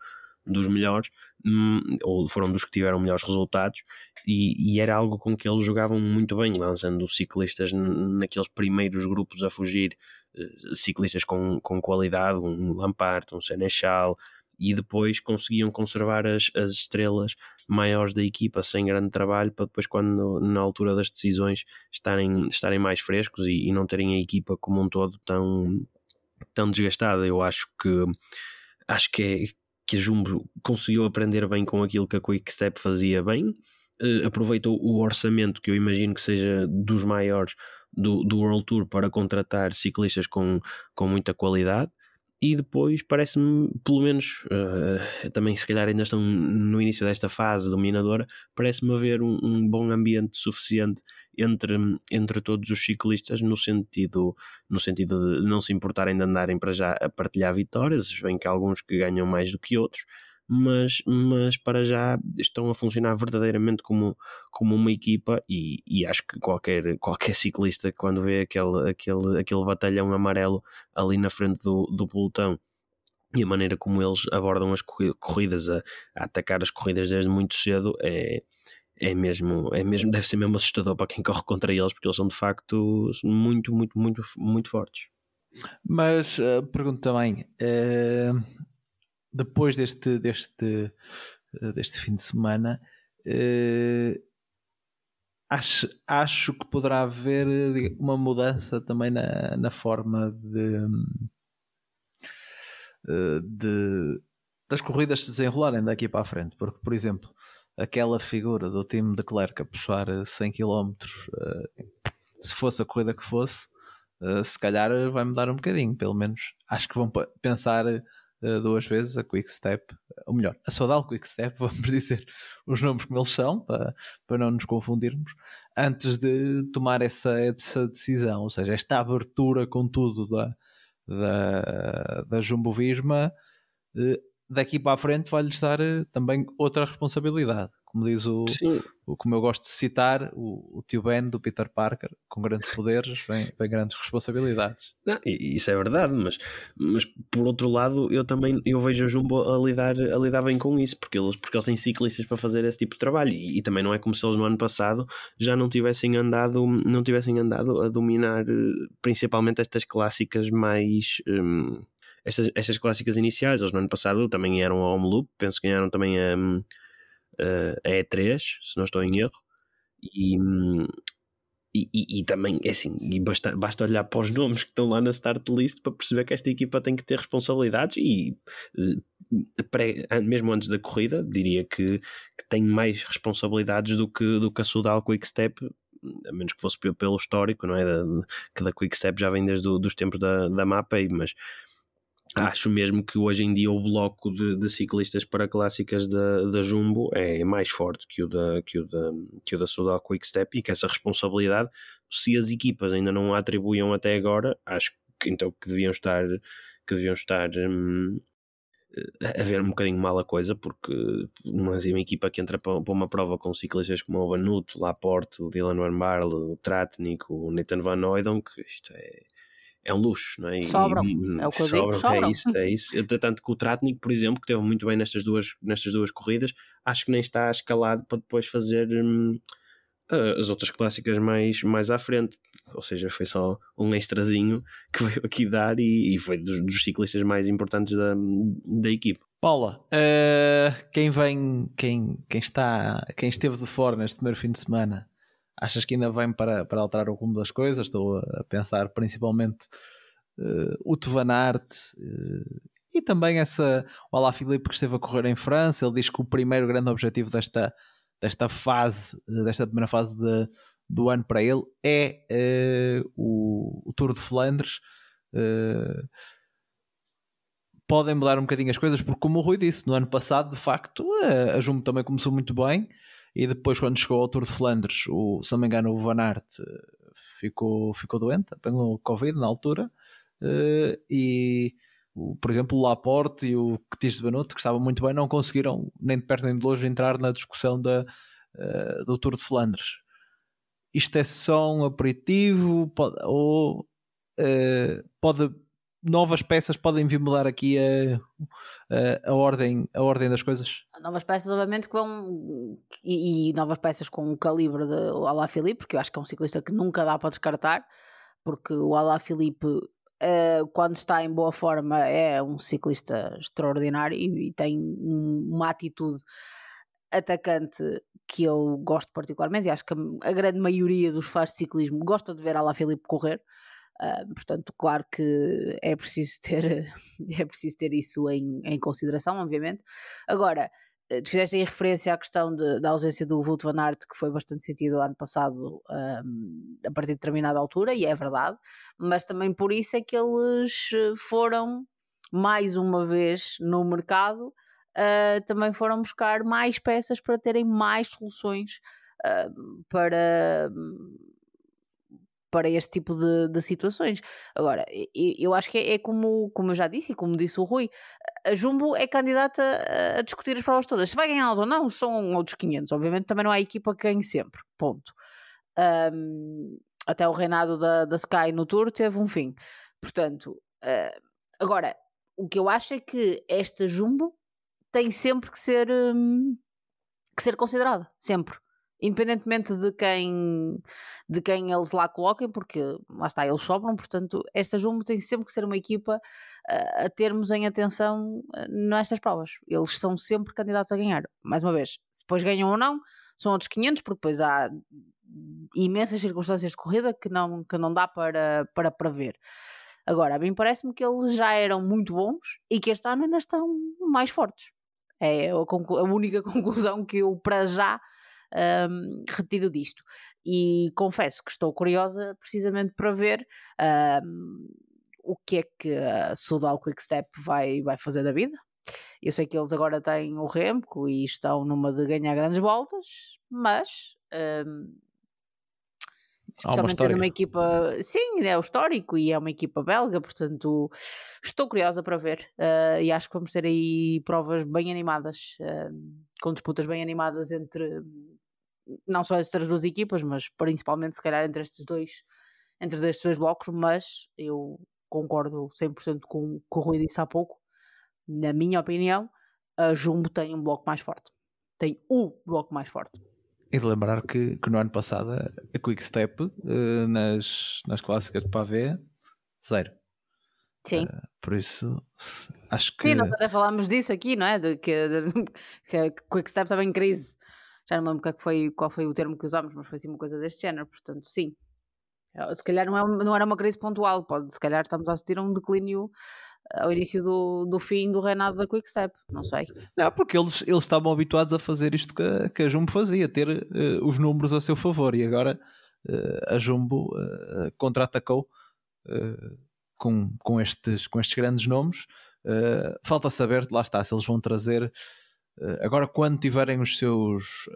D: dos melhores hum, ou foram dos que tiveram melhores resultados e, e, era algo com que eles jogavam muito bem, lançando ciclistas naqueles primeiros grupos a fugir, eh, ciclistas com, com qualidade, um Lampard, um Senechal, e depois conseguiam conservar as, as estrelas maiores da equipa sem grande trabalho para depois quando na altura das decisões estarem, estarem mais frescos e, e não terem a equipa como um todo tão, tão desgastada. Eu acho que acho que é que a Jumbo conseguiu aprender bem com aquilo que a Quick Step fazia bem, uh, aproveitou o orçamento que eu imagino que seja dos maiores do, do World Tour para contratar ciclistas com, com muita qualidade e depois parece-me, pelo menos uh, também se calhar ainda estão no início desta fase dominadora, parece-me haver um, um, bom ambiente suficiente entre, entre todos os ciclistas no sentido, no sentido de não se importarem de andarem para já a partilhar vitórias, bem que há alguns que ganham mais do que outros, mas, mas para já estão a funcionar verdadeiramente como, como uma equipa e, e acho que qualquer, qualquer ciclista quando vê aquele, aquele, aquele batalhão amarelo ali na frente do, do pelotão e a maneira como eles abordam as corridas a, a atacar as corridas desde muito cedo é, é mesmo, é mesmo, deve ser mesmo assustador para quem corre contra eles, porque eles são de facto muito, muito, muito, muito fortes.
B: Mas uh, pergunto também, uh, depois deste, deste, eh, deste fim de semana, uh, acho, acho que poderá haver uma mudança também na, na forma de, de das corridas se desenrolarem daqui para a frente, porque, por exemplo, aquela figura do time de Clerc a puxar 100 km, se fosse a corrida que fosse, se calhar vai mudar um bocadinho, pelo menos. Acho que vão pensar duas vezes a Quick Step, ou melhor, a Sodal Quick Step, vamos dizer os nomes como eles são, para, para não nos confundirmos. antes de tomar essa, essa decisão. Ou seja, esta abertura, contudo, da, da, da Jumbo Visma, eh, daqui para a frente vai-lhes dar eh, também outra responsabilidade como diz o, o como eu gosto de citar, o, o, tio Ben do Peter Parker, com grandes poderes, vem, vem grandes responsabilidades.
D: Não, isso é verdade, mas, mas por outro lado, eu também eu vejo a Jumbo a lidar, a lidar bem com isso, porque eles, porque eles têm ciclistas para fazer esse tipo de trabalho, e, e também não é como se eles no ano passado já não tivessem andado, não tivessem andado a dominar eh, principalmente estas clássicas mais. Hum, estas, estas clássicas iniciais, eles no ano passado também eram a Home Loop, penso que ganharam também a, hum, uh, a E3, se não estou em erro, e, e, e, e, também, é assim, basta, basta olhar para os nomes que estão lá na start list para perceber que esta equipa tem que ter responsabilidades e uh, pré, mesmo antes da corrida, diria que, que tem mais responsabilidades do que, do que a Sudal Quick Step a menos que fosse pelo histórico, não é? Da, que da Quick Step já vem desde os tempos da, da mapa, mas Acho mesmo que hoje em dia o bloco de, de ciclistas para clássicas da, da Jumbo é mais forte que o da, que o da, que o da Sudal Quick Step e que essa responsabilidade, se as equipas ainda não a atribuíam até agora, acho que então que deviam estar, que deviam estar hum, a ver um bocadinho mal a coisa, porque uma, uma equipa que entra para, uma prova com ciclistas como o Vanuto, Laporte, o Dylan Van Barle, o Tratnik, o Nathan Van Oydon, que isto é é um luxo, não é?
C: Sobram, e, é o que eu sobram, digo, sobram.
D: É isso, é isso. Tanto que o Tratnik, por exemplo, que teve muito bem nestas duas, nestas duas corridas, acho que nem está escalado para depois fazer hum, as outras clássicas mais, mais à frente. Ou seja, foi só um extrazinho que veio aqui dar e, e foi dos, dos, ciclistas mais importantes da, da equipe.
B: Paula, uh, quem vem, quem, quem está, quem esteve de fora neste primeiro fim de semana Achas que ainda vem para, para alterar o rumo das coisas? Estou a pensar principalmente uh, o Tevanart uh, e também essa, o Alá Filipe que esteve a correr em França. Ele diz que o primeiro grande objetivo desta, desta fase, desta primeira fase de, do ano para ele é uh, o, o, Tour de Flandres. Podem mudar um bocadinho as coisas, porque como o Rui disse, no ano passado, de facto, a Jumbo também começou muito bem e depois quando chegou ao Tour de Flandres, o, se não me engano o Van Aert eh, ficou, ficou doente, apanhou Covid na altura. Uh, e por exemplo o Laporte e o Ketis de Banuto que estavam muito bem, não conseguiram nem de perto nem de longe entrar na discussão da, uh, do Tour de Flandres. Isto é só um aperitivo? Pode, ou uh, pode novas peças podem vir mudar aqui a, a, a, ordem, a ordem das coisas?
C: Novas peças, obviamente, que vão. E, e novas peças com o calibre de Alá Filipe, porque eu acho que é um ciclista que nunca dá para descartar, porque o Alá Filipe. Uh, quando está em boa forma, é um ciclista extraordinário e, e tem uma atitude atacante que eu gosto particularmente e acho que a, a grande maioria dos fãs de ciclismo gosta de ver Alá Filipe correr. Uh, portanto, claro que é preciso ter, é preciso ter isso em, em consideração, obviamente. Agora, eh, fizeste aí referência à questão de, da ausência do Wout van Aert, que foi bastante sentido ano passado um, a partir de determinada altura, e é verdade, mas também por isso é que eles foram mais uma vez no mercado, uh, também foram buscar mais peças para terem mais soluções uh, para para este tipo de, de situações. Agora, eu acho que é, é, como, como eu já disse e como disse o Rui, a Jumbo é candidata a, a discutir as provas todas. Se vai ganhar ou não, são outros 500. Obviamente também não há equipa que ganhe sempre. Ponto. Um, até o reinado da, da Sky no Tour teve um fim. Portanto, uh, agora, o que eu acho é que esta Jumbo tem sempre que ser, um, que ser considerada. Sempre independentemente de quem, de quem eles lá coloquem, porque lá está, eles sobram, portanto, esta Jumbo tem sempre que ser uma equipa uh, a termos em atenção uh, nestas provas. Eles são sempre candidatos a ganhar. Mais uma vez, se depois ganham ou não, são outros 500, porque depois há imensas circunstâncias de corrida que não, que não dá para, para prever. Agora, a mim parece-me que eles já eram muito bons e que este ano ainda estão mais fortes. É a, a única conclusão que eu, para já, um, retiro disto. E confesso que estou curiosa precisamente para ver um, o que é que a Sudal Quickstep vai, vai fazer da vida. Eu sei que eles agora têm o Remco e estão numa de ganhar grandes voltas, mas um, Especialmente uma equipa, sim, é o histórico e é uma equipa belga, portanto estou curiosa para ver uh, e acho que vamos ter aí provas bem animadas, uh, com disputas bem animadas entre não só estas duas equipas, mas principalmente se calhar entre estes dois, entre estes dois blocos, mas eu concordo 100% com o que o Rui disse há pouco, na minha opinião, a Jumbo tem um bloco mais forte, tem o bloco mais forte.
B: E de lembrar que, que no ano passado a Quick Step uh, nas, nas clássicas de Pavé, zero.
C: Sim.
B: Uh, por isso, acho que.
C: Sim, nós até falámos disso aqui, não é? De que, de, que a Quick Step estava em crise. Já não lembro qual foi, qual foi o termo que usámos, mas foi assim uma coisa deste género. Portanto, sim. Eh, se calhar não, é, não era uma crise pontual, pode, se calhar estamos a assistir a um declínio ao início do, do fim do reinado da Quickstep, não sei.
B: Não, porque eles, eles estavam habituados a fazer isto que a, que a Jumbo fazia, ter uh, os números a seu favor, e agora uh, a Jumbo uh, contra-atacou com, com, estes, com estes grandes nomes. falta saber, lá está, se eles vão trazer agora quando tiverem os seus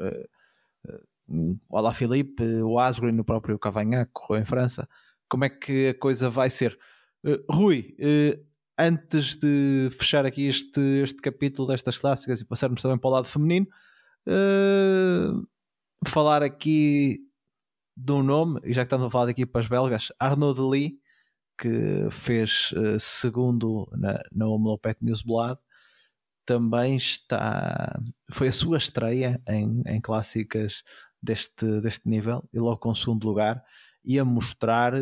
B: o Alaphilippe, o Asgreen, o próprio Cavagnac, em França, como é que a coisa vai ser? Rui, antes de fechar aqui este, este capítulo destas clássicas e passarmos também para o lado feminino, uh, falar aqui de um nome, e já que estamos a falar de equipas belgas, Arnaud Lee, que fez uh, segundo na, na Omelopet Newsblad, também está. Foi a sua estreia em, em clássicas deste, deste nível e logo com o segundo lugar e a mostrar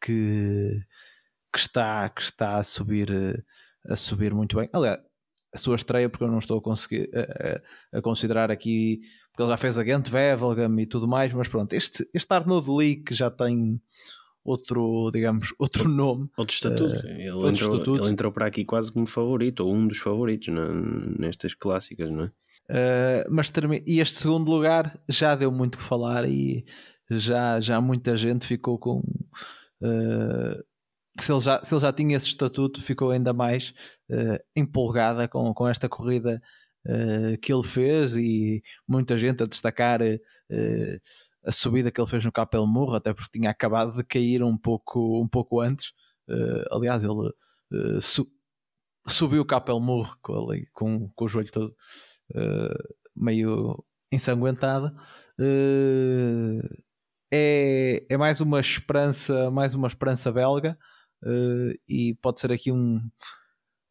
B: que que está, que está a subir a subir muito bem. Aliás, a sua estreia, porque eu não estou a conseguir a, a, considerar aqui, porque ele já fez a Ghent, Wevelgem e tudo mais, mas pronto, este, este Arnaud Lee que já tem outro, digamos, outro nome.
D: Outro estatuto. Uh, ele, outro entrou, estatuto. ele entrou para aqui quase como favorito, ou um dos favoritos na, nestas clássicas, não é?
B: Uh, mas e este segundo lugar já deu muito que falar e já, já muita gente ficou com uh, se ele já, se ele já tinha esse estatuto, ficou ainda mais uh, empolgada com, com esta corrida que ele fez e muita gente a destacar a subida que ele fez no Capel Murro, até porque tinha acabado de cair um pouco, um pouco antes. aliás, ele su subiu o Capel Murro com, com, com o joelho todo meio ensanguentado. é, é mais uma esperança, mais uma esperança belga uh, e pode ser aqui um.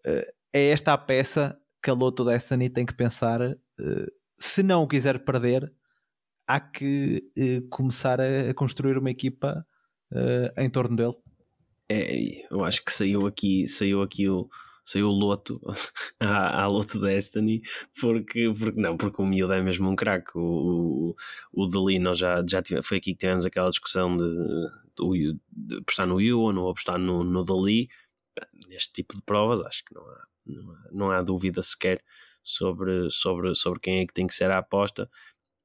B: Uh, é esta a peça que a Lotto Destiny tem que pensar. Uh, se não o quiser perder, há que começar a, construir uma equipa em torno dele.
D: É, eu acho que saiu aqui, saiu aqui o, saiu o Loto à, à Loto Destiny porque, porque não, porque o miúdo é mesmo um craque. O, o, o Dali nós já, já foi aqui que tivemos aquela discussão de, de, de apostar no Iwan ou apostar no, no Dali. Neste tipo de provas acho que não há, não há, não há dúvida sequer sobre, sobre, sobre quem é que tem que ser a aposta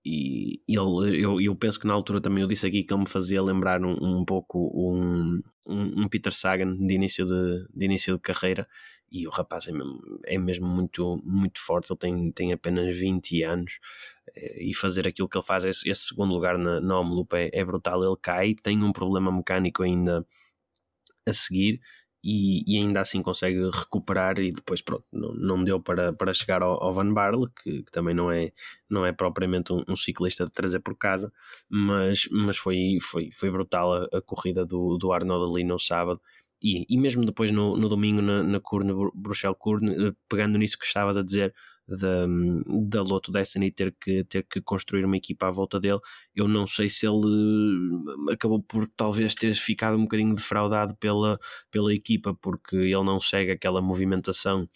D: e ele, eu, eu penso que na altura também eu disse aqui que ele me fazia lembrar um, um pouco um, um, Peter Sagan de início de, de início de carreira. E o rapaz é mesmo, é mesmo muito, muito forte, ele tem, tem apenas 20 anos. Eh, e fazer aquilo que ele faz, esse, esse segundo lugar na, na Omloop é, é brutal, ele cai, tem um problema mecânico ainda a seguir e, e, ainda assim consegue recuperar e depois pronto, não, não deu para, para chegar ao, ao Van Barle, que, que, também não é, não é propriamente um, um, ciclista de trazer por casa, mas, mas foi, foi, foi brutal a, a corrida do, do Arnold ali no sábado. E, e mesmo depois no, no domingo na, na Curne, Bruxelles eh, pegando nisso que estavas a dizer da, da Lotto Destiny ter que, ter que construir uma equipa à volta dele, eu não sei se ele eh, acabou por talvez ter ficado um bocadinho defraudado pela, pela equipa, porque ele não segue aquela movimentação.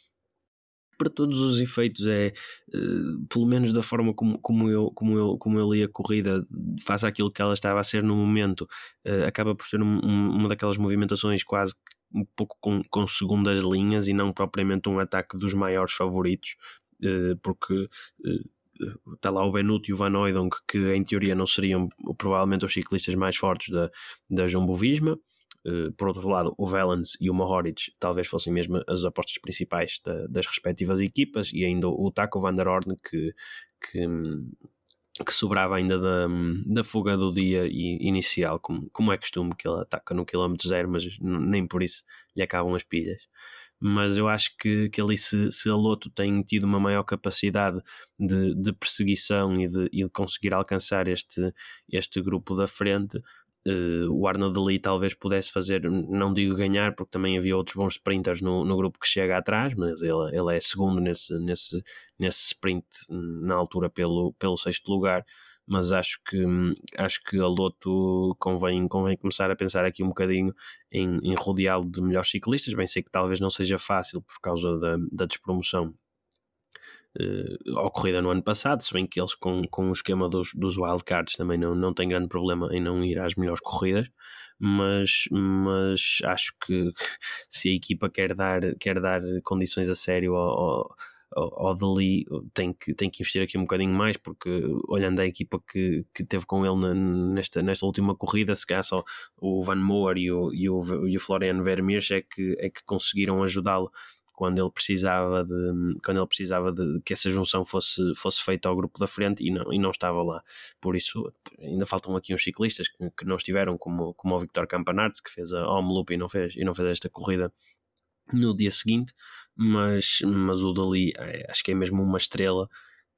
D: Para todos os efeitos é uh, pelo menos da forma como, como, eu, como, eu, como eu li a corrida face àquilo que ela estava a ser no momento uh, acaba por ser um, um, uma daquelas movimentações quase um pouco com, com segundas linhas e não propriamente um ataque dos maiores favoritos porque está lá o Benuto e o Van Oydonk que em teoria não seriam provavelmente os ciclistas mais fortes da, da Jumbo Visma eh, por outro lado, o Valens e o Mohoric talvez fossem mesmo as apostas principais da, das respectivas equipas, e ainda o Taco Van der Orn, que, que, que sobrava ainda da, da fuga do dia inicial, como, como é costume que ele ataca no quilómetro zero, mas nem por isso lhe acabam as pilhas. Mas eu acho que, que ali, se, se a Loto tem tido uma maior capacidade de, de perseguição e de, e de conseguir alcançar este, este grupo da frente, Uh, o Arnold ali talvez pudesse fazer, não digo ganhar, porque também havia outros bons sprinters no, no grupo que chega atrás, mas ele, ele é segundo nesse, nesse, nesse sprint na altura pelo, pelo sexto lugar. Mas acho que, acho que a Loto convém, convém começar a pensar aqui um bocadinho em, em rodeá-lo de melhores ciclistas. Bem, sei que talvez não seja fácil por causa da, da despromoção uh, ocorrida no ano passado, se bem que eles com, com o esquema dos, dos wildcards também não, não têm grande problema em não ir às melhores corridas, mas, mas acho que se a equipa quer dar, quer dar condições a sério ao, ao, ao Dali tem que, tem que investir aqui um bocadinho mais, porque olhando a equipa que, que teve com ele nesta, nesta última corrida, se calhar só o Van Moor e o, e o, e o Florian Vermeers é que, é que conseguiram ajudá-lo quando ele precisava de quando ele precisava de que essa junção fosse, fosse feita ao grupo da frente e não, e não estava lá. Por isso, ainda faltam aqui uns ciclistas que, que não estiveram, como, como o Victor Campanardes, que fez a home loop e não fez, e não fez esta corrida no dia seguinte, mas, mas o Dali é, acho que é mesmo uma estrela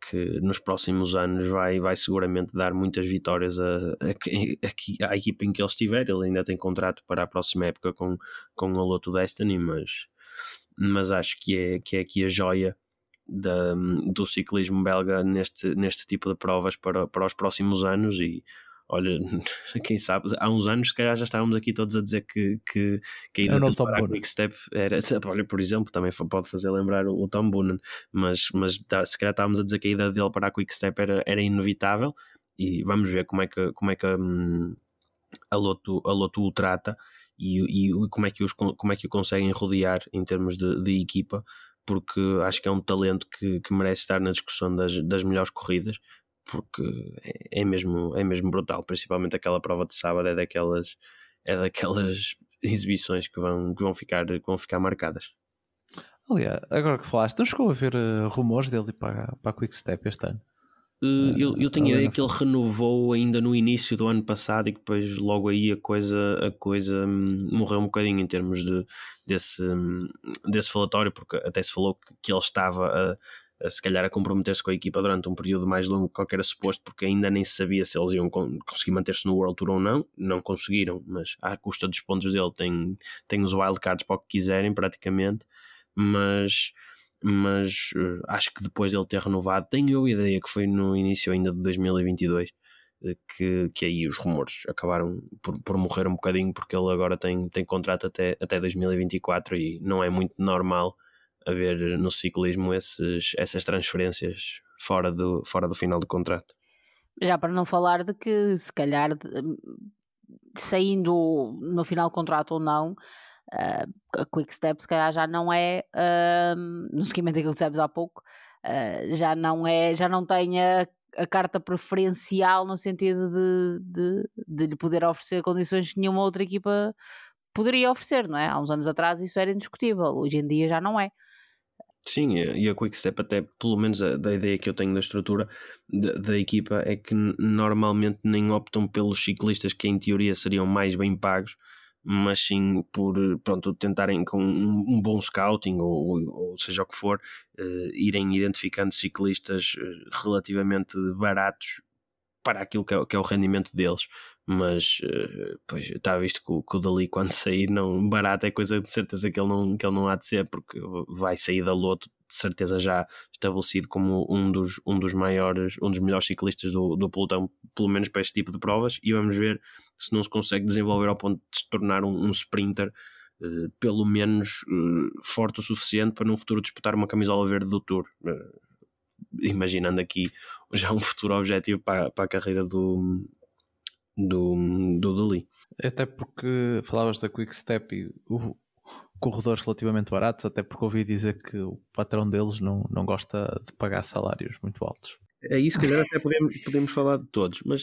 D: que nos próximos anos vai, vai seguramente dar muitas vitórias a, a, a, à equipa em que ele estiver. Ele ainda tem contrato para a próxima época com, com o Loto Destiny, mas, mas acho que é, que é aqui a joia da, do ciclismo belga neste, neste tipo de provas para, para os próximos anos e olha, quem sabe, há uns anos se calhar já estávamos aqui todos a dizer que, que, que a ida
B: é para
D: a Quick Step era, olha, por exemplo, também pode fazer lembrar o, o Tom Boonen, mas, mas se calhar estávamos a dizer que a ida dele para a Quick Step era, era inevitável e vamos ver como é que, como é que hum, a, Loto, a Loto o trata e, e como, é que os, como é que o conseguem rodear em termos de, de equipa, porque acho que é um talento que, que merece estar na discussão das, das melhores corridas, porque é, é, mesmo, é mesmo brutal, principalmente aquela prova de sábado é daquelas, é daquelas exibições que vão, que vão, ficar, que vão ficar marcadas.
B: Aliás, agora que falaste, não chegou a ver uh, rumores dele para, para a Quick Step este ano?
D: Uh, eu, eu tenho a ideia que ele renovou ainda no início do ano passado e que depois logo aí a coisa, a coisa hum, morreu um bocadinho em termos de, desse, hum, desse falatório, porque até se falou que, que ele estava a, se calhar a comprometer-se com a equipa durante um período mais longo que qualquer suposto, porque ainda nem se sabia se eles iam conseguir manter-se no World Tour ou não. Não conseguiram, mas à custa dos pontos dele tem, tem os wildcards para o que quiserem praticamente, mas mas uh, acho que depois de ele ter renovado, tenho eu a ideia que foi no início ainda de 2022 uh, que, que aí os rumores acabaram por, por morrer um bocadinho porque ele agora tem, tem contrato até, até 2024 e não é muito normal haver no ciclismo esses, essas transferências fora do, fora do final do contrato.
C: Já para não falar de que se calhar de, saindo no final do contrato ou não, Uh, a Quick Step se calhar já não é uh, no seguimento daquilo que dissemos há pouco uh, já não é já não tem a, a carta preferencial no sentido de, de, de, lhe poder oferecer condições que nenhuma outra equipa poderia oferecer, não é? Há uns anos atrás isso era indiscutível, hoje em dia já não é.
D: Sim, e a Quick Step até, pelo menos a, da ideia que eu tenho da estrutura da, da equipa é que normalmente nem optam pelos ciclistas que em teoria seriam mais bem pagos, mas sim por pronto, tentarem com um, bom scouting ou, ou, seja o que for, uh, irem identificando ciclistas eh, relativamente baratos para aquilo que é, que é o rendimento deles. Mas uh, pois está visto que o, que o Dali quando sair não barato é coisa de certeza que ele não, que ele não há de ser, porque vai sair da Loto de certeza já estabelecido como um dos, um dos maiores, um dos melhores ciclistas do, do pelotão, pelo menos para este tipo de provas, e vamos ver se não se consegue desenvolver ao ponto de se tornar um, um sprinter uh, pelo menos uh, forte o suficiente para no futuro disputar uma camisola verde do Tour. Uh, imaginando aqui já um futuro objetivo para, para a carreira do, do, do Dali.
B: Até porque falavas da Quick Step e o, corredores relativamente baratos, até porque ouvi dizer que o patrão deles não, não gosta de pagar salários muito altos.
D: É isso, que agora até podemos, podemos falar de todos, mas,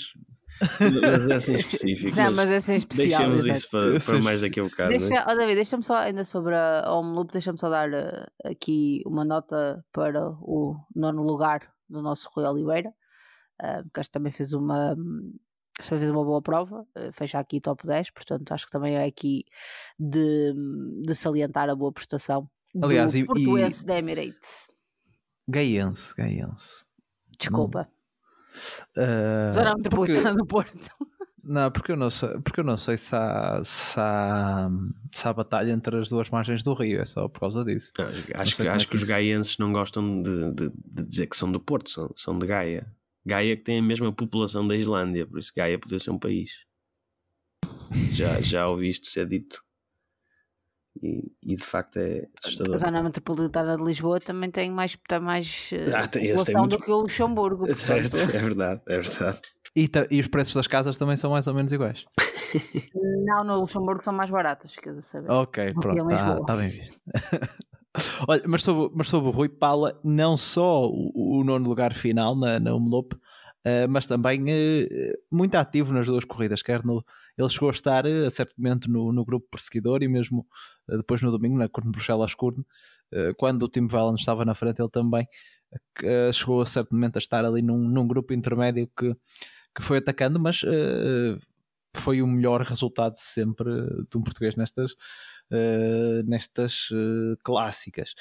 D: mas é assim específico.
C: Não, mas é assim especial.
D: Deixemos isso para, para mais daqui a um bocado.
C: Deixa,
D: né?
C: oh, David, deixa-me só, ainda sobre a Home Loop, deixa-me só dar uh, aqui uma nota para o nono lugar do nosso Rui Oliveira. uh, que acho que também fez uma. Também fez uma boa prova, fecha aqui top 10, portanto acho que também é aqui de, de salientar a boa prestação Aliás, do e, portuense e... da Emirates.
B: Gaiense, Gaiense.
C: Desculpa. Uh, Zona Metropolitana porque... do Porto.
B: Não, porque eu não sei, porque eu não sei se, há, se, há, se há batalha entre as duas margens do Rio, é só por causa disso.
D: Não, acho que, acho é que, que os gaienses não gostam de, de, de, dizer que são do Porto, são, são de Gaia. Gaia que tem a mesma população da Islândia, por isso Gaia podia ser um país. Já, já ouvi isto ser dito. E, e, de facto é assustador.
C: A zona metropolitana de Lisboa também tem mais, tem mais ah, tem, população muito... do que o Luxemburgo.
D: Portanto... É verdade, é verdade.
B: E, e, os preços das casas também são mais ou menos iguais?
C: Não, no Luxemburgo são mais baratos, quer saber.
B: Ok, pronto, está tá bem visto. Olha, mas sobre, mas sobre o Rui Pala, não só o, o nono lugar final na, na Umlope, uh, mas também uh, muito ativo nas duas corridas, quer no, ele chegou a estar uh, a certo momento no, no grupo perseguidor e mesmo depois no domingo na Curne Bruxelas-Curne, quando o Tim Valen estava na frente, ele também chegou a certo momento a estar ali num, num grupo intermédio que que foi atacando, mas foi o melhor resultado sempre de um português nestas, nestas uh, clássicas.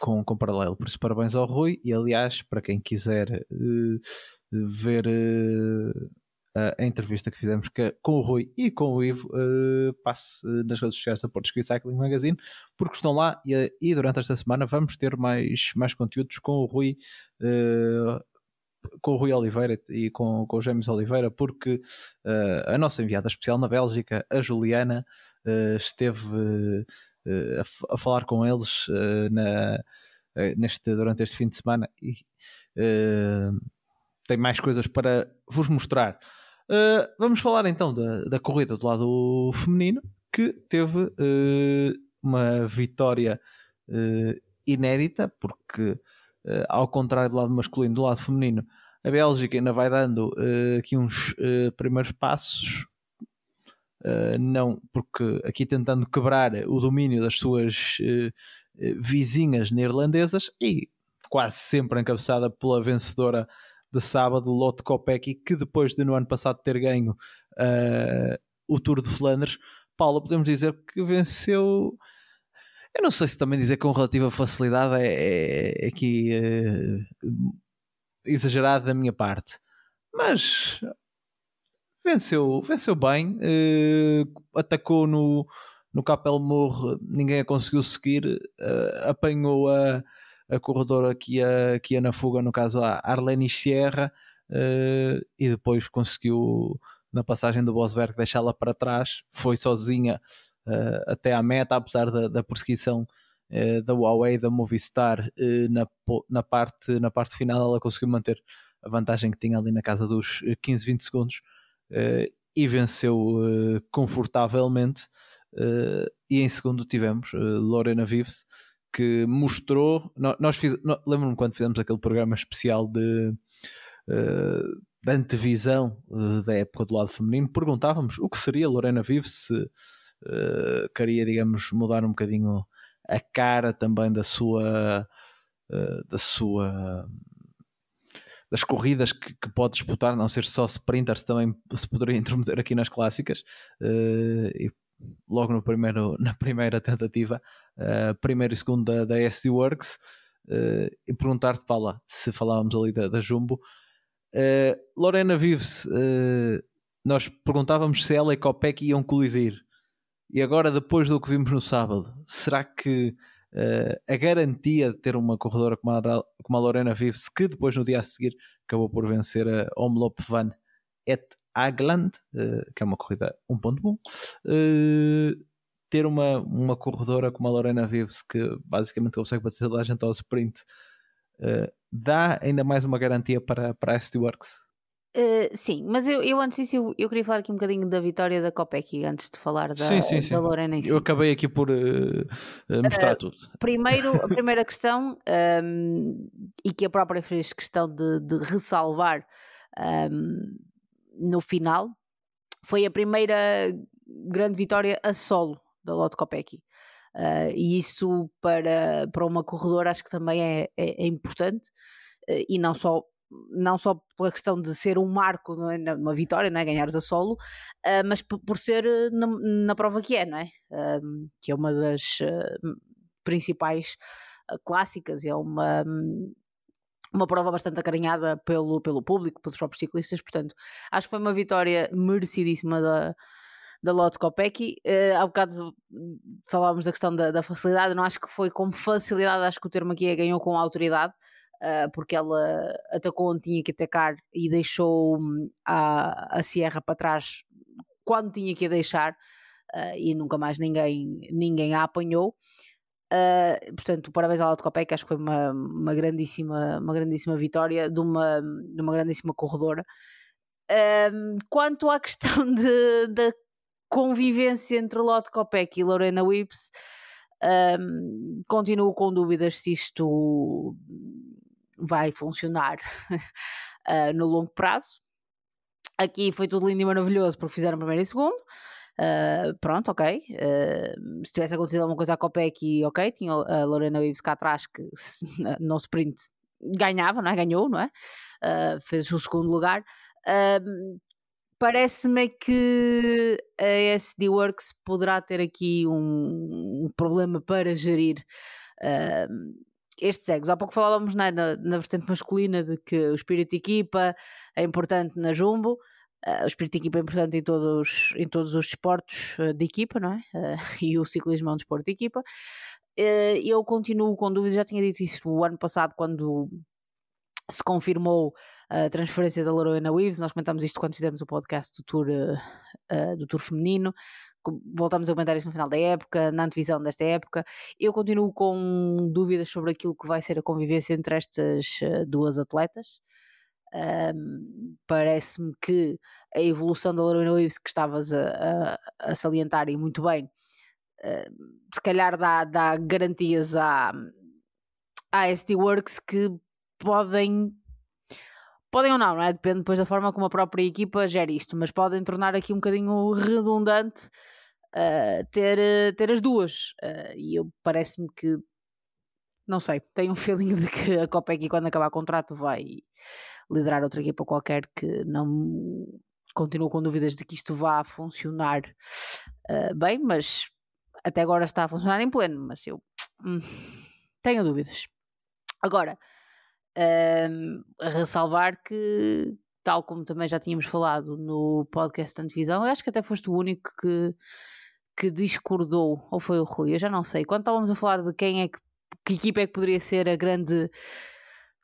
B: com, com paralelo, por isso parabéns ao Rui e aliás para quem quiser ver a, a, entrevista que fizemos com o Rui e com o Ivo, passe nas redes sociais da Porto Cycling Magazine, porque estão lá e, e, durante esta semana vamos ter mais, mais conteúdos com o Rui com o Rui Oliveira e com, com o James Oliveira, porque uh, a nossa enviada especial na Bélgica, a Juliana, uh, esteve uh, a, a, falar com eles na, neste, durante este fim de semana e tem mais coisas para vos mostrar. vamos falar então da, da corrida do lado feminino, que teve uma vitória inédita, porque Uh, ao contrário do lado masculino, do lado feminino, a Bélgica ainda vai dando uh, aqui uns uh, primeiros passos, não, porque aqui tentando quebrar o domínio das suas vizinhas neerlandesas e quase sempre encabeçada pela vencedora de sábado, Lotte Kopecky, que depois de no ano passado ter ganho o Tour de Flandres, Paula, podemos dizer que venceu eu não sei se também dizer com relativa facilidade é, é aqui é, exagerado da minha parte, mas venceu, venceu bem, eh, atacou no, no Capel Morro, ninguém a conseguiu seguir, uh, apanhou a, a corredora que ia, que ia na fuga, no caso a Arlene Sierra, e depois conseguiu na passagem do Bosberg deixá-la para trás, foi sozinha até à meta, apesar da, da perseguição uh, da Huawei, da Movistar, uh, na, na, parte, na parte final ela conseguiu manter a vantagem que tinha ali na casa dos 15, 20 segundos e venceu confortavelmente. e em segundo tivemos Lorena Vives, que mostrou. Nós, fiz, lembro-me quando fizemos aquele programa especial de. Da antevisão da época do lado feminino, perguntávamos o que seria Lorena Vives se uh, queria, digamos, mudar um bocadinho a cara também da sua uh, da sua das corridas que, que, pode disputar, não ser só sprinters, também se poderia intermeter aqui nas clássicas uh, e logo no primeiro, na primeira tentativa, uh, primeiro e segundo da, da SD Works, e perguntar-te, Paula, se falávamos ali da, da Jumbo. Lorena Vives, nós perguntávamos se ela e Copec iam colidir. E agora, depois do que vimos no sábado, será que uh, a garantia de ter uma corredora como a, como a Lorena Vives, que depois no dia a seguir acabou por vencer a Omloop van et Agland, uh, que é uma corrida um ponto bom, uh, ter uma, uma corredora como a Lorena Vives, que basicamente consegue bater toda a gente ao sprint, dá ainda mais uma garantia para, para a ST Works?
C: Uh, sim, mas eu, eu antes disso eu, eu, queria falar aqui um bocadinho da vitória da Copec antes de falar da, sim, sim, sim. da Lorena em si.
B: Eu acabei aqui por uh, mostrar uh, tudo.
C: Primeiro, a primeira questão, um, ehm, e que a própria fez questão de, de ressalvar um, ehm, no final, foi a primeira grande vitória a solo da Lotte Copec. e isso para, para uma corredora acho que também é, é, é importante, e não só não só pela questão de ser um marco, é? uma vitória, não é? ganhares a solo, uh, mas por ser na, na, prova que é, não é? Uh, que é uma das principais clássicas, é uma uma prova bastante acarinhada pelo, pelo público, pelos próprios ciclistas, portanto, acho que foi uma vitória merecidíssima da, da Lotto Kopecky. Uh, há bocado falávamos da questão da, da, facilidade, não acho que foi com facilidade, acho que o termo aqui é ganhou com autoridade, uh, porque ela atacou onde tinha que atacar e deixou hum, a, a Sierra para trás quando tinha que a deixar uh, e nunca mais ninguém, ninguém a apanhou. Uh, portanto, parabéns à Lotto Copec, acho que foi uma, uma, grandíssima, uma grandíssima vitória de uma, de uma grandíssima corredora. Uh, quanto à questão da convivência entre Lotto Copec e Lorena Whips, um, continuo com dúvidas se isto vai funcionar uh, no longo prazo. Aqui foi tudo lindo e maravilhoso porque fizeram primeiro e segundo. Uh, pronto, ok. Uh, se tivesse acontecido alguma coisa à Copec, ok, tinha a Lorena Wibbs cá atrás que no sprint ganhava, não é? Ganhou, não é? Fez o segundo lugar. Parece-me que a SD Works poderá ter aqui um, um problema para gerir estes egos. Há pouco falávamos na, na, na, vertente masculina de que o espírito de equipa é importante na Jumbo. Uh, o espírito de equipa é importante em todos, em todos os desportos uh, de equipa, não é? Uh, e o ciclismo é um desporto de equipa. eu continuo com dúvidas, já tinha dito isso o ano passado, quando se confirmou a transferência da Lorena Weaves. Nós comentámos isto quando fizemos o podcast do Tour, do tour Feminino. Voltámos a comentar isto no final da época, na antevisão desta época. Eu continuo com dúvidas sobre aquilo que vai ser a convivência entre estas duas atletas. Um, Parece-me que a evolução da Lorena Williams que estavas a, a, a, salientar e muito bem, uh, se calhar dá, dá garantias à, à ST Works que podem podem ou não, não é? Depende depois da forma como a própria equipa gere isto, mas podem tornar aqui um bocadinho redundante uh, ter, ter as duas. Uh, e eu parece-me que não sei, tenho um feeling de que a Copa aqui quando acabar o contrato vai liderar outra equipa qualquer que não continuo com dúvidas de que isto vá funcionar uh, bem, mas até agora está a funcionar em pleno, mas eu hum, tenho dúvidas. Agora, uh, a ressalvar que, tal como também já tínhamos falado no podcast de antevisão, eu acho que até foste o único que, que discordou, ou foi o Rui, eu já não sei. Quando estávamos a falar de quem é que, que equipa é que poderia ser a grande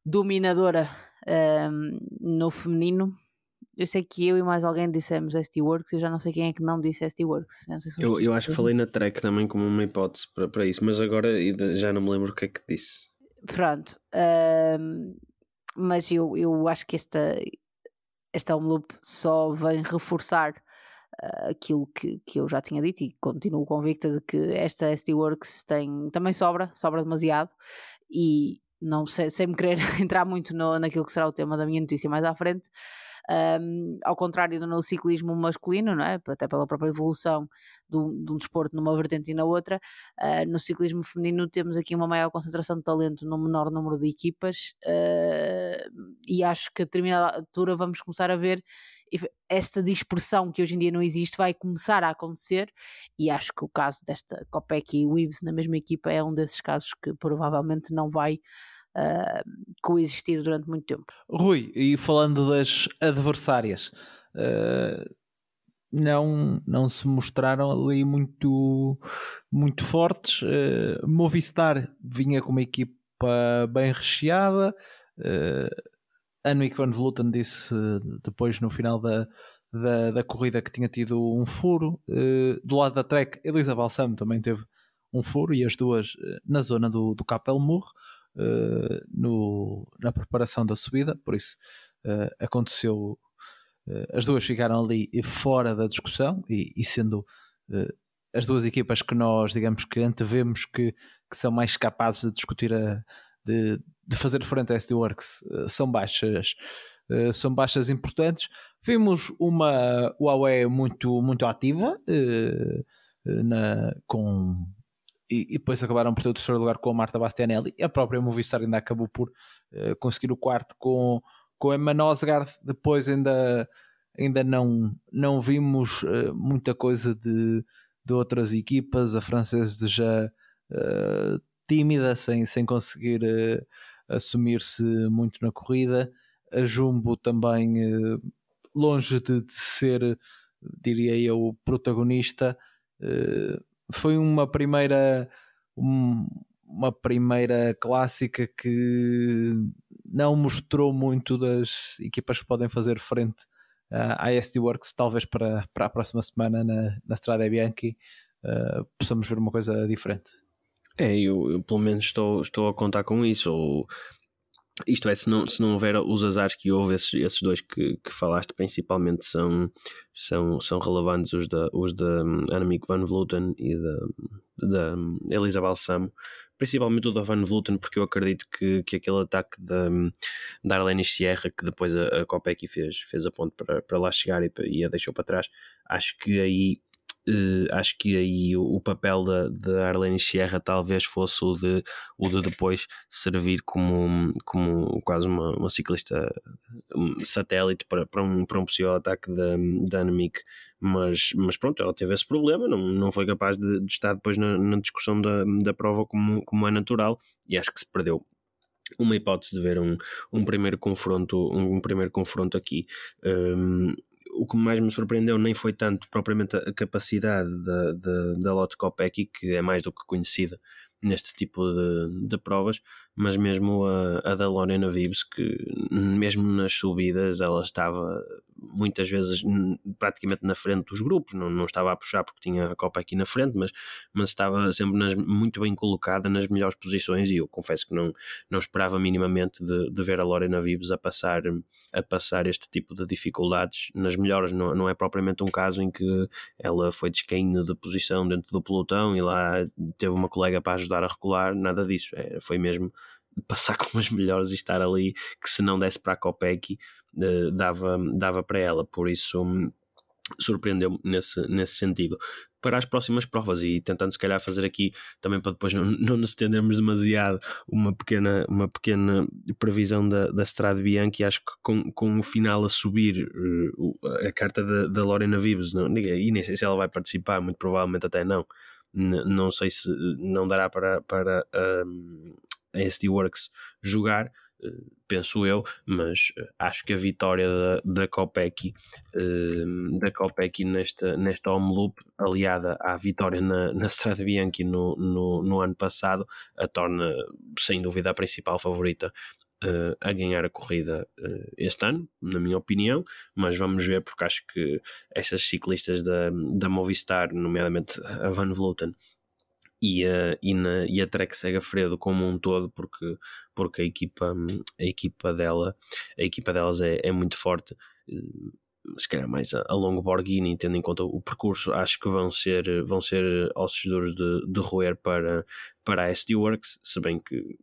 C: dominadora um, no feminino. Eu sei que eu e mais alguém dissemos ST Works, eu já não sei quem é que não disse ST Works.
D: Se eu, eu acho que falei na track também como uma hipótese para, para isso, mas agora já não me lembro o que é que disse.
C: Pronto, um, mas eu, eu acho que esta, esta home loop só vem reforçar uh, aquilo que, que eu já tinha dito e continuo convicta de que esta ST Works tem, também sobra, sobra demasiado e não sei, sem me querer entrar muito no, naquilo que será o tema da minha notícia mais à frente, um, ao contrário do no ciclismo masculino, não é? até pela própria evolução de um desporto numa vertente e na outra, uh, no ciclismo feminino temos aqui uma maior concentração de talento no menor número de equipas uh, e acho que a determinada altura vamos começar a ver esta dispersão que hoje em dia não existe vai começar a acontecer e acho que o caso desta Copec e Weaves na mesma equipa é um desses casos que provavelmente não vai uh, coexistir durante muito tempo.
B: Rui, e falando das adversárias, uh, não, não se mostraram ali muito, muito fortes. Uh, Movistar vinha com uma equipa bem recheada. Uh, van Vleuten disse depois no final da, da, da, corrida que tinha tido um furo. Uh, do lado da Trek, Elisa Balsam também teve um furo e as duas na zona do, do Capelmur uh, no, na preparação da subida, por isso uh, aconteceu. Uh, as duas ficaram ali fora da discussão e, e sendo as duas equipas que nós, digamos que antevemos que, que são mais capazes de discutir a, de, de fazer frente a SD Works, são baixas são baixas importantes. Vimos uma Huawei muito, muito ativa, na, com e, e, depois acabaram por ter o terceiro lugar com a Marta Bastianelli. A própria Movistar ainda acabou por uh, conseguir o quarto com, com Emma Osgard, depois ainda, ainda não, não vimos uh, muita coisa de, de outras equipas, a francesa já uh, tímida, sem, sem conseguir uh, assumir-se muito na corrida, a Jumbo também longe de, de, ser, diria eu, protagonista, foi uma primeira um, uma primeira clássica que não mostrou muito das equipas que podem fazer frente à SD Works, talvez para, para a próxima semana na, na Strada Bianchi uh, possamos ver uma coisa diferente.
D: É, eu, eu, pelo menos estou, estou a contar com isso. Ou, isto é, se não, se não houver os azares que houve, esses, esses dois que, que falaste, principalmente são, são, são relevantes, os da, os da um, Annemiek van Vleuten e da, da um, Elisa Balsamo, principalmente o da Van Vleuten, porque eu acredito que, que aquele ataque da, da Arlene Sierra, que depois a, a Copec fez, fez a ponte para, para lá chegar e, e a deixou para trás, acho que aí Uh, acho que aí o, o papel da, da Arlene Sierra talvez fosse o de, o de depois servir como, como quase uma, uma ciclista satélite para, para, um, para um possível ataque da, da Annemiek. Mas, mas pronto, ela teve esse problema, não, não foi capaz de, de estar depois na, na, discussão da, da prova como, como é natural e acho que se perdeu uma hipótese de ver um, um primeiro confronto um, um primeiro confronto aqui. Um, o que mais me surpreendeu nem foi tanto propriamente a capacidade da, da, da Lotte Kopecky, que é mais do que conhecida neste tipo de, de provas, mas mesmo a, a da Lorena Vives, que mesmo nas subidas ela estava muitas vezes praticamente na frente dos grupos, não, não estava a puxar porque tinha a Copa aqui na frente, mas, mas estava sempre nas, muito bem colocada nas melhores posições e eu confesso que não, não esperava minimamente de, de ver a Lorena Vives a passar, a passar este tipo de dificuldades nas melhores, não, não é propriamente um caso em que ela foi descaído de posição dentro do pelotão e lá teve uma colega para ajudar a recular, nada disso, é, foi mesmo passar com as melhores e estar ali, que se não desse para a Copec uh, dava, dava para ela, por isso um, surpreendeu-me nesse, nesse sentido. Para as próximas provas e tentando se calhar fazer aqui também para depois não, não nos estendermos demasiado uma pequena, uma pequena previsão da, da Strade Bianchi, acho que com, com o final a subir uh, a carta da, da Lorena Vives, não, e nem sei se ela vai participar, muito provavelmente até não. Não sei se não dará para, para um, a SD Works jogar, eh, penso eu, mas eh, acho que a vitória da, da eh, da Copec nesta, nesta home loop, aliada à vitória na, na Strada Bianchi no, no, no ano passado, a torna sem dúvida a principal favorita Uh, a ganhar a corrida uh, este ano, na minha opinião, mas vamos ver porque acho que essas ciclistas da, da Movistar, nomeadamente a Van Vleuten, e a, e, na, e a Trek Segafredo como um todo, porque, porque a, equipa, a equipa dela a equipa delas é, é muito forte. Eh, se calhar mais a, a longo Borghini, tendo em conta o percurso, acho que vão ser, vão ser ossos duros de, de roer para, para a SD Works, se bem que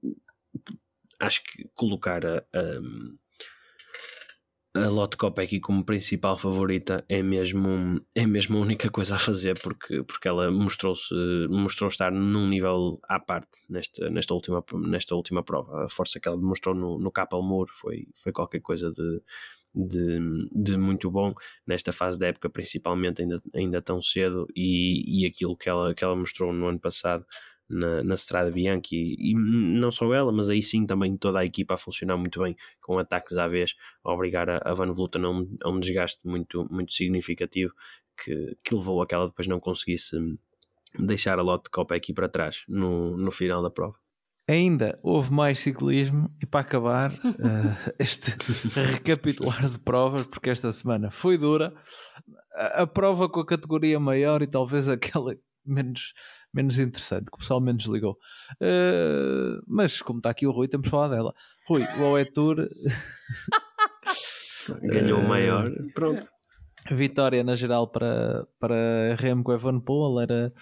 D: acho que colocar a, a a Lotte Kopecky como principal favorita é mesmo, é mesmo a única coisa a fazer porque, porque ela mostrou-se mostrou estar num nível à parte nesta, nesta, última, nesta última prova. A força que ela demonstrou no, no Capelmoor foi, foi qualquer coisa de, de, de muito bom nesta fase da época, principalmente ainda, ainda tão cedo, e, e aquilo que ela, que ela mostrou no ano passado na, na Strada Bianchi e, não só ela, mas aí sim também toda a equipa a funcionar muito bem com ataques à vez, a obrigar a, a Van Vleuten a um, a um desgaste muito, muito significativo que, que levou a que ela depois não conseguisse deixar a lote de Copa aqui para trás no, no final da prova.
B: Ainda houve mais ciclismo e para acabar uh, este recapitular de provas, porque esta semana foi dura, a, a, prova com a categoria maior e talvez aquela menos menos interessante, que o pessoal menos ligou. Uh, mas como está aqui o Rui, temos de falar dela. Rui, o OE Tour
D: ganhou o maior, pronto.
B: Vitória na geral para, para Remco Evenepoel era,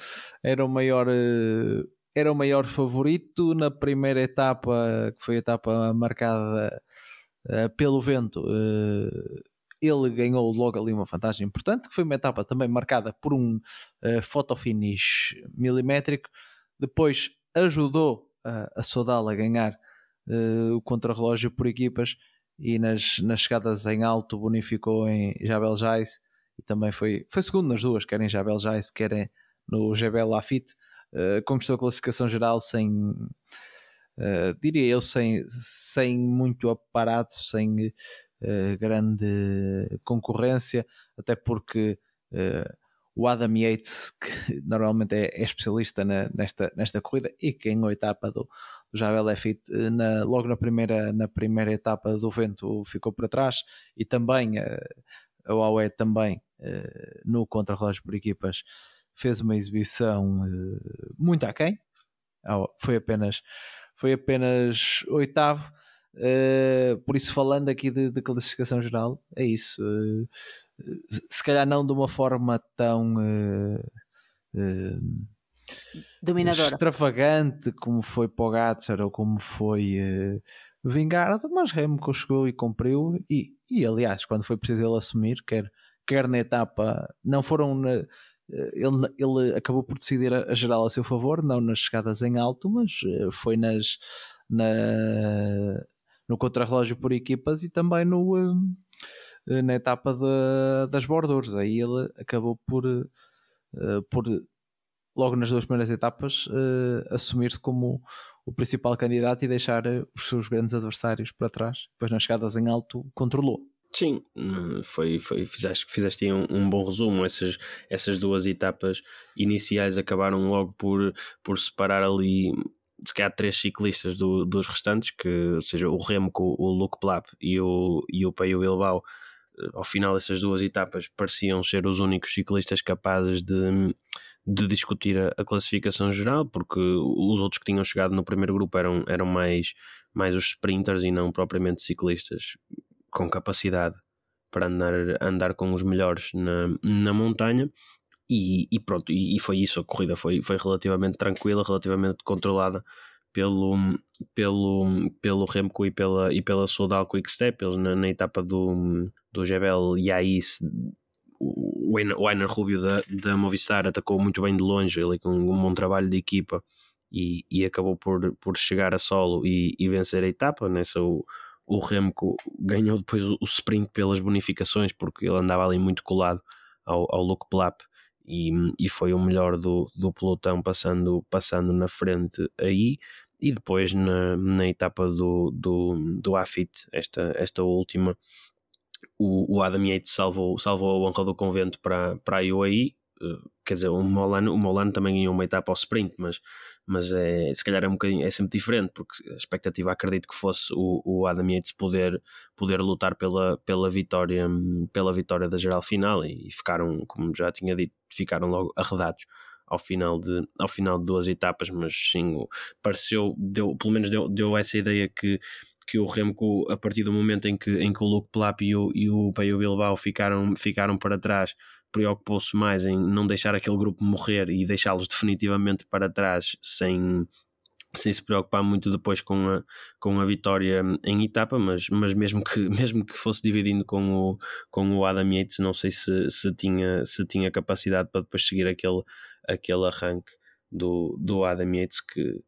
B: era o maior uh, era o maior favorito na primeira etapa que foi a etapa marcada uh, pelo vento ele ganhou logo ali uma vantagem importante, que foi uma etapa também marcada por um uh, fotofinish milimétrico. Depois ajudou uh, a Sodal a ganhar uh, o contrarrelógio por equipas e nas, nas chegadas em alto bonificou em Jabel Jais e também foi, foi segundo nas duas, quer em Jabel Jais, quer no Jebel Lafitte. Uh, conquistou a classificação geral sem, uh, diria eu, sem, sem muito aparato, sem uh, grande concorrência, até porque o Adam Yates, que normalmente é, é especialista na, nesta, nesta corrida e que em etapa do, do Jabel na, logo na primeira, na primeira etapa do vento ficou para trás e também a Huawei também no contra-relógio por equipas fez uma exibição uh, muito aquém, foi apenas foi apenas oitavo, uh, por isso falando aqui de, de, classificação geral, é isso. Uh, se calhar não de uma forma tão
C: dominadora,
B: extravagante como foi Pogacar ou como foi uh, Vingardo, mas Remco chegou e cumpriu. E, e aliás, quando foi preciso ele assumir, quer, quer na etapa, não foram na, ele, ele acabou por decidir a, a, geral a seu favor, não nas chegadas em alto, mas eh, foi nas, na, no contrarrelógio por equipas e também no, eh, na etapa de, das bordures. Aí ele acabou por, por logo nas duas primeiras etapas, assumir-se como o principal candidato e deixar os seus grandes adversários para trás. Depois, nas chegadas em alto, controlou.
D: Sim, hum, foi, foi, fizeste, fizeste um, um, bom resumo. Essas, essas duas etapas iniciais acabaram logo por, por separar ali se calhar três ciclistas do, dos restantes, que, ou seja, o Remco, o Luke Plap e o, e o Peio Bilbao, eh, ao final dessas duas etapas pareciam ser os únicos ciclistas capazes de, de discutir a, a, classificação geral, porque os outros que tinham chegado no primeiro grupo eram, eram mais, mais os sprinters e não propriamente ciclistas com capacidade para andar, andar com os melhores na, na montanha. E, e pronto, e, foi isso. A corrida foi, foi relativamente tranquila, relativamente controlada pelo, pelo, pelo Remco e pela, e pela Soudal Quick Step. Eles na, na etapa do, do Jebel Yais, o Weiner Rubio da, da Movistar atacou muito bem de longe, ele com um bom trabalho de equipa e, e acabou por, por chegar a solo e, e vencer a etapa. Nessa, o, o Remco ganhou depois o, sprint pelas bonificações, porque ele andava ali muito colado ao, ao Luke Plap e, e foi o melhor do, do pelotão passando, passando na frente aí. E depois na, na etapa do, do, do Afit, esta, esta última, o, o Adam Yates salvou, salvou a honra do convento para, para a UAE, quer dizer, o Molano, o Molano também ganhou uma etapa ao sprint, mas mas é, se calhar é um bocadinho, é sempre diferente, porque a expectativa acredito que fosse o, o Adam Yates poder, poder lutar pela, pela, vitória, pela vitória da geral final e, ficaram, como já tinha dito, ficaram logo arredados ao final de, ao final de duas etapas, mas sim, pareceu, deu, pelo menos deu, deu essa ideia que que o Remco, a partir do momento em que, em que o Luke Plap e o, e o Peio Bilbao ficaram, ficaram para trás, preocupou-se mais em não deixar aquele grupo morrer e deixá-los definitivamente para trás sem, sem se preocupar muito depois com a, com a vitória em etapa, mas, mas mesmo, que, mesmo que fosse dividindo com o, com o Adam Yates, não sei se, se, tinha, se tinha capacidade para depois seguir aquele, aquele arranque do, do Adam Yates que,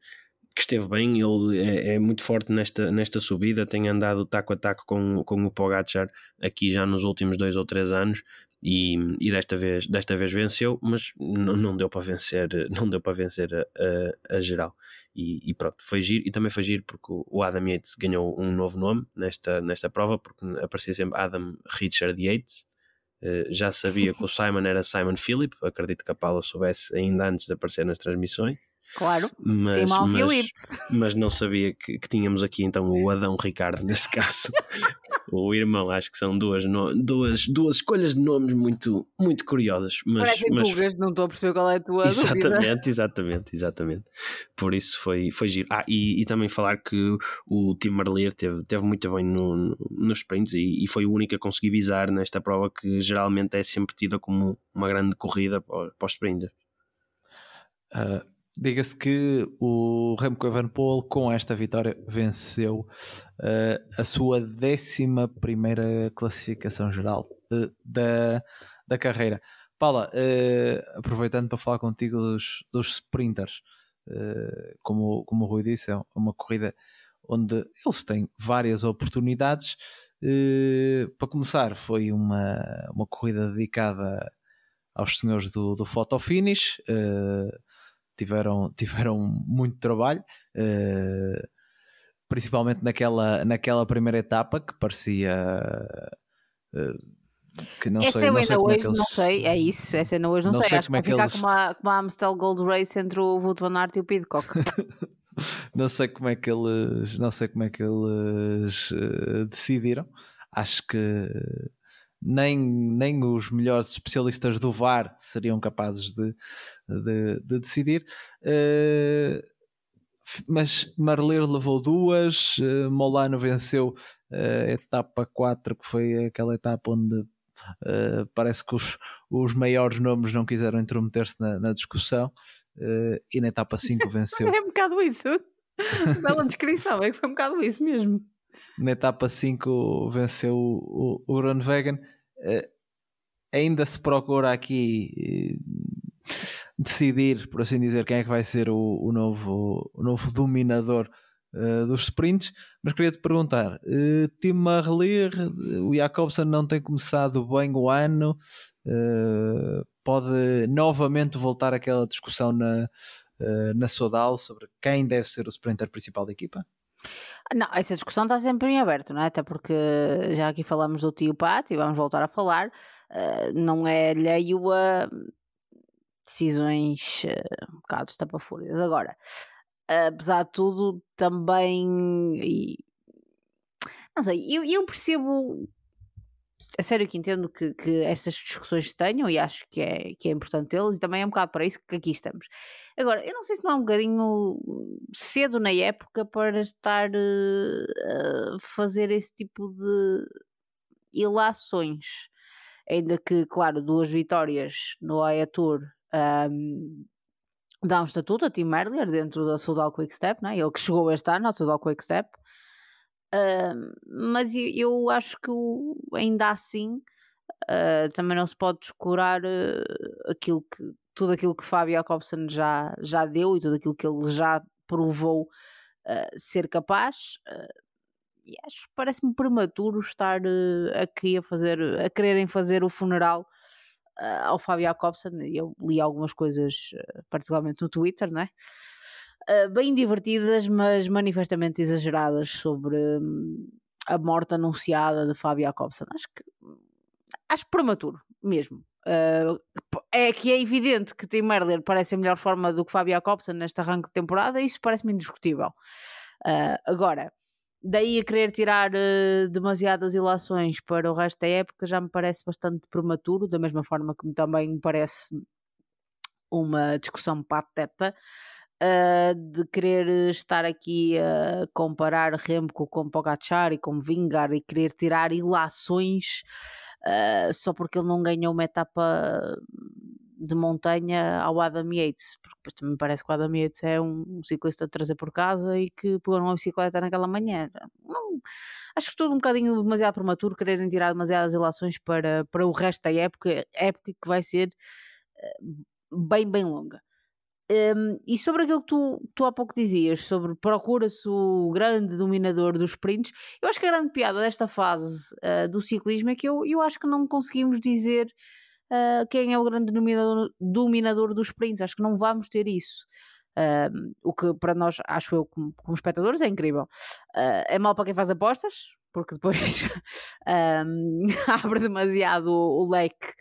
D: que esteve bem, ele é, é, muito forte nesta, nesta subida, tem andado taco a taco com, com o Pogacar aqui já nos últimos dois ou três anos, e, e desta vez desta vez venceu mas não, deu para vencer não deu para vencer a, a, a, geral. E, e, pronto foi giro e também foi giro porque o Adam Yates ganhou um novo nome nesta nesta prova porque aparecia sempre Adam Richard Yates. Uh, já sabia que o Simon era Simon Philip acredito que a Paula soubesse ainda antes de aparecer nas transmissões
C: Claro, mas, Simão
D: mas, mas não sabia que, que, tínhamos aqui então o Adão Ricardo, nesse caso, o irmão. Acho que são duas, no, duas, duas escolhas de nomes muito, muito curiosas. Mas,
C: Parecem
D: mas,
C: dúvidas, não estou a perceber qual é a tua
D: exatamente,
C: dúvida.
D: Exatamente, exatamente. Por isso foi, foi giro. Ah, e, e também falar que o Tim Marlier teve, teve muito bem no, no, nos sprints e, e, foi o único a conseguir visar nesta prova que geralmente é sempre tida como uma grande corrida para, para os sprinters.
B: Uh, Diga-se que o Remco Evenepoel com esta vitória venceu uh, a sua décima primeira classificação geral uh, da, da carreira. Paula, uh, aproveitando para falar contigo dos, dos sprinters, como, como o Rui disse, é uma corrida onde eles têm várias oportunidades. Para começar, foi uma, uma corrida dedicada aos senhores do, do photo finish. Uh, tiveram, tiveram muito trabalho, uh, principalmente naquela, naquela primeira etapa que parecia.
C: que não essa sei, não sei hoje, é eles... não sei, é isso, essa ainda hoje não, não sei, sei acho que é vai ficar eles... como, a, como a Amstel Gold Race entre o Wout van Aert e o Pidcock.
B: não sei como é que eles não sei como é que eles uh, decidiram acho que nem, nem os melhores especialistas do VAR seriam capazes de, de, de decidir uh, mas Marler levou duas uh, Molano venceu a etapa 4 que foi aquela etapa onde Uh, parece que os, os maiores nomes não quiseram intrometer-se na, na, discussão uh, e na etapa 5 venceu.
C: é um bocado isso. Bela descrição, é que foi um bocado isso mesmo.
B: Na etapa 5 venceu o, o, o. Uh, ainda se procura aqui decidir, por assim dizer, quem é que vai ser o, o novo, o novo dominador uh, dos sprints. Mas queria te perguntar: uh, Tim Marlier, o Jacobsen não tem começado bem o ano, uh, pode novamente voltar àquela discussão na, uh, na Sodal sobre quem deve ser o sprinter principal da equipa?
C: Não, essa discussão está sempre em aberto, não é? Até porque já aqui falamos do tio Pat e vamos voltar a falar, uh, não é alheio a decisões uh, um bocado estapafúrias. Agora, apesar de tudo, também. E, não sei, eu, eu percebo a sério que entendo que, que estas discussões se tenham e acho que é, que é importante tê-las e também é um bocado para isso que aqui estamos. Agora, eu não sei se não é um bocadinho cedo na época para estar uh, a fazer esse tipo de ilações. Ainda que, claro, duas vitórias no AIA Tour um, dá um estatuto a Tim Merlier dentro da Sudal Quick Step, né? ele que chegou este ano ao Sudal Quick Step. Uh, mas eu, eu, acho que ainda assim uh, também não se pode descurar uh, aquilo que, tudo aquilo que Fábio Jacobson já, já deu e tudo aquilo que ele já provou ser capaz. e acho parece-me prematuro estar a, querer fazer, a quererem fazer o funeral ao Fábio Jacobson. Eu li algumas coisas, particularmente no Twitter, não é? Uh, bem divertidas, mas manifestamente exageradas sobre hum, a morte anunciada de Fábio Jacobson. Acho que acho prematuro mesmo. Uh, é que é evidente que Tim Merler parece a melhor forma do que Fábio Jacobson neste arranque de temporada, isso parece-me indiscutível. Uh, agora, daí a querer tirar uh, demasiadas ilações para o resto da época já me parece bastante prematuro, da mesma forma que também me parece uma discussão pateta uh, de querer estar aqui a comparar Remco com Pogacar e com Vingar e querer tirar ilações uh, só porque ele não ganhou uma etapa de montanha ao Adam Yates, porque também parece que o Adam Yates é um, ciclista de trazer por casa e que pegou numa bicicleta naquela manhã. Não, acho que tudo um bocadinho demasiado prematuro quererem tirar demasiadas ilações para, para o resto da época, época que vai ser bem, bem longa. Um, e sobre aquilo que tu, tu há pouco dizias, sobre procura-se o grande dominador dos sprints, eu acho que a grande piada desta fase uh, do ciclismo é que eu, eu acho que não conseguimos dizer uh, quem é o grande dominador, dominador dos sprints, acho que não vamos ter isso. Uh, o que para nós, acho eu, como, como espectadores, é incrível. Uh, é mal para quem faz apostas, porque depois um, abre demasiado o, o leque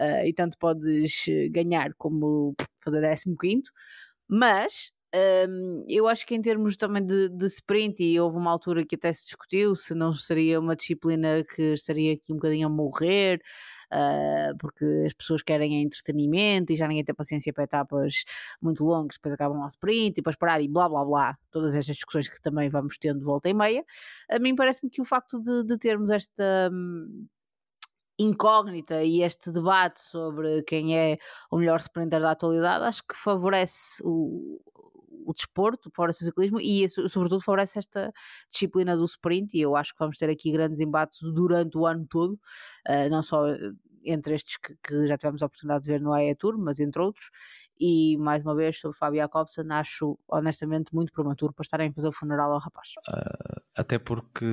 C: uh, e tanto podes eh, ganhar como fazer 15, mas um, eu acho que em termos também de, de, sprint, e houve uma altura que até se discutiu se não seria uma disciplina que estaria aqui um bocadinho a morrer, uh, porque as pessoas querem entretenimento e já ninguém tem paciência para etapas muito longas, depois acabam ao sprint e depois parar e blá blá blá. Todas estas discussões que também vamos tendo de volta e meia. A mim parece-me que o facto de, de termos esta. Hum, incógnita e este debate sobre quem é o melhor sprinter da atualidade acho que favorece o, o desporto, favorece o ciclismo e sobretudo favorece esta disciplina do sprint e eu acho que vamos ter aqui grandes embates durante o ano todo, uh, não só entre estes que, que, já tivemos a oportunidade de ver no AE Tour, mas entre outros. E mais uma vez, sobre Fábio Jacobsen, acho honestamente muito prematuro para estarem a fazer o funeral ao rapaz.
B: Uh, até porque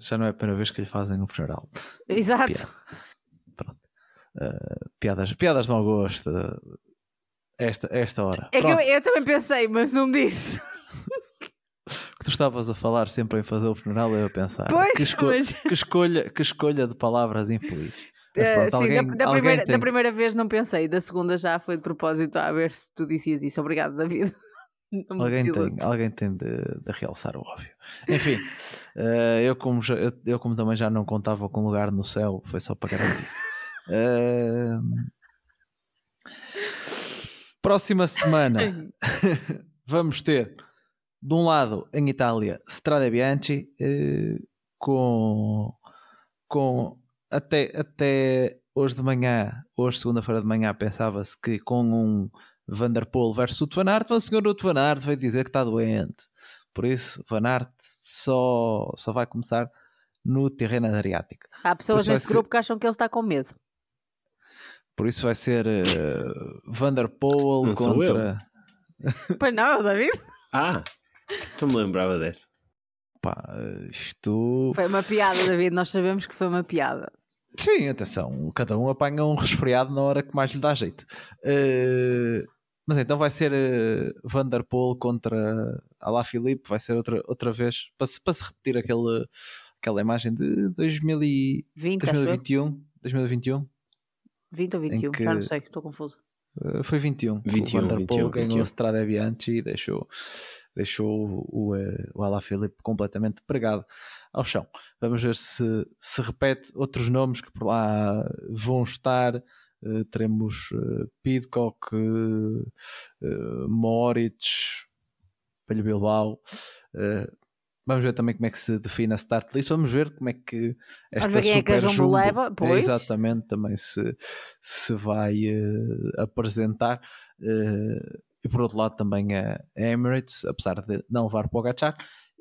B: já não é a primeira vez que lhe fazem um funeral.
C: Exato.
B: Pronto. Uh, piadas, piadas de mau gosto. Esta, esta hora.
C: É Pronto. que eu, eu também pensei, mas não disse.
B: que tu estavas a falar sempre em fazer o funeral, eu a pensar
C: pois,
B: que, esco
C: mas...
B: que, escolha, que escolha de palavras infelizes.
C: Uh, sim, alguém, da, da, primeira, da, primeira, vez não pensei, da segunda já foi de propósito a ver se tu dizias isso. Obrigado, David.
B: alguém tem, alguém tem de, de, realçar o óbvio. Enfim, uh, eu, como já, eu, eu, como também já não contava com lugar no céu, foi só para garantir. Uh, próxima semana vamos ter de um lado em Itália Strada Bianchi com, com até, até hoje de manhã, hoje segunda-feira de manhã, pensava-se que com um Vanderpool versus o Van Aert, mas o senhor Van Aert veio dizer que está doente. Por isso, Van Aert só, só vai começar no terreno Adriático.
C: Há pessoas neste grupo que acham que ele está com medo.
B: Por isso vai ser uh, Vanderpool não contra.
C: pois não, David?
D: Ah, tu me lembrava dessa.
B: Pá, isto.
C: Foi uma piada, David. Nós sabemos que foi uma piada.
B: Sim, atenção, cada um apanha um resfriado na hora que mais lhe dá jeito. Uh, mas então vai ser uh, Vanderpool contra Alaphilippe, vai ser outra, outra vez, para se, para se repetir aquele, aquela imagem de 2020, 2021. 2021.
C: 20 ou 21, que, já não sei, estou confuso.
B: Uh, foi 21.
D: 21
B: o Vanderpool
D: 21,
B: ganhou 21. a Strada Bianchi e deixou, deixou o, o, o Alaphilippe completamente pregado ao chão. Vamos ver se se repete outros nomes que por lá vão estar. Uh, teremos uh, Pidcock, uh, Moritz, Pelho Bilbao. vamos ver também como é que se define a start list. Vamos ver como é que esta
C: Vamos ver
B: super
C: é que a
B: jumbo,
C: leva, pois.
B: exatamente também se, se vai apresentar. E por outro lado também a Emirates, apesar de não levar Pogacar.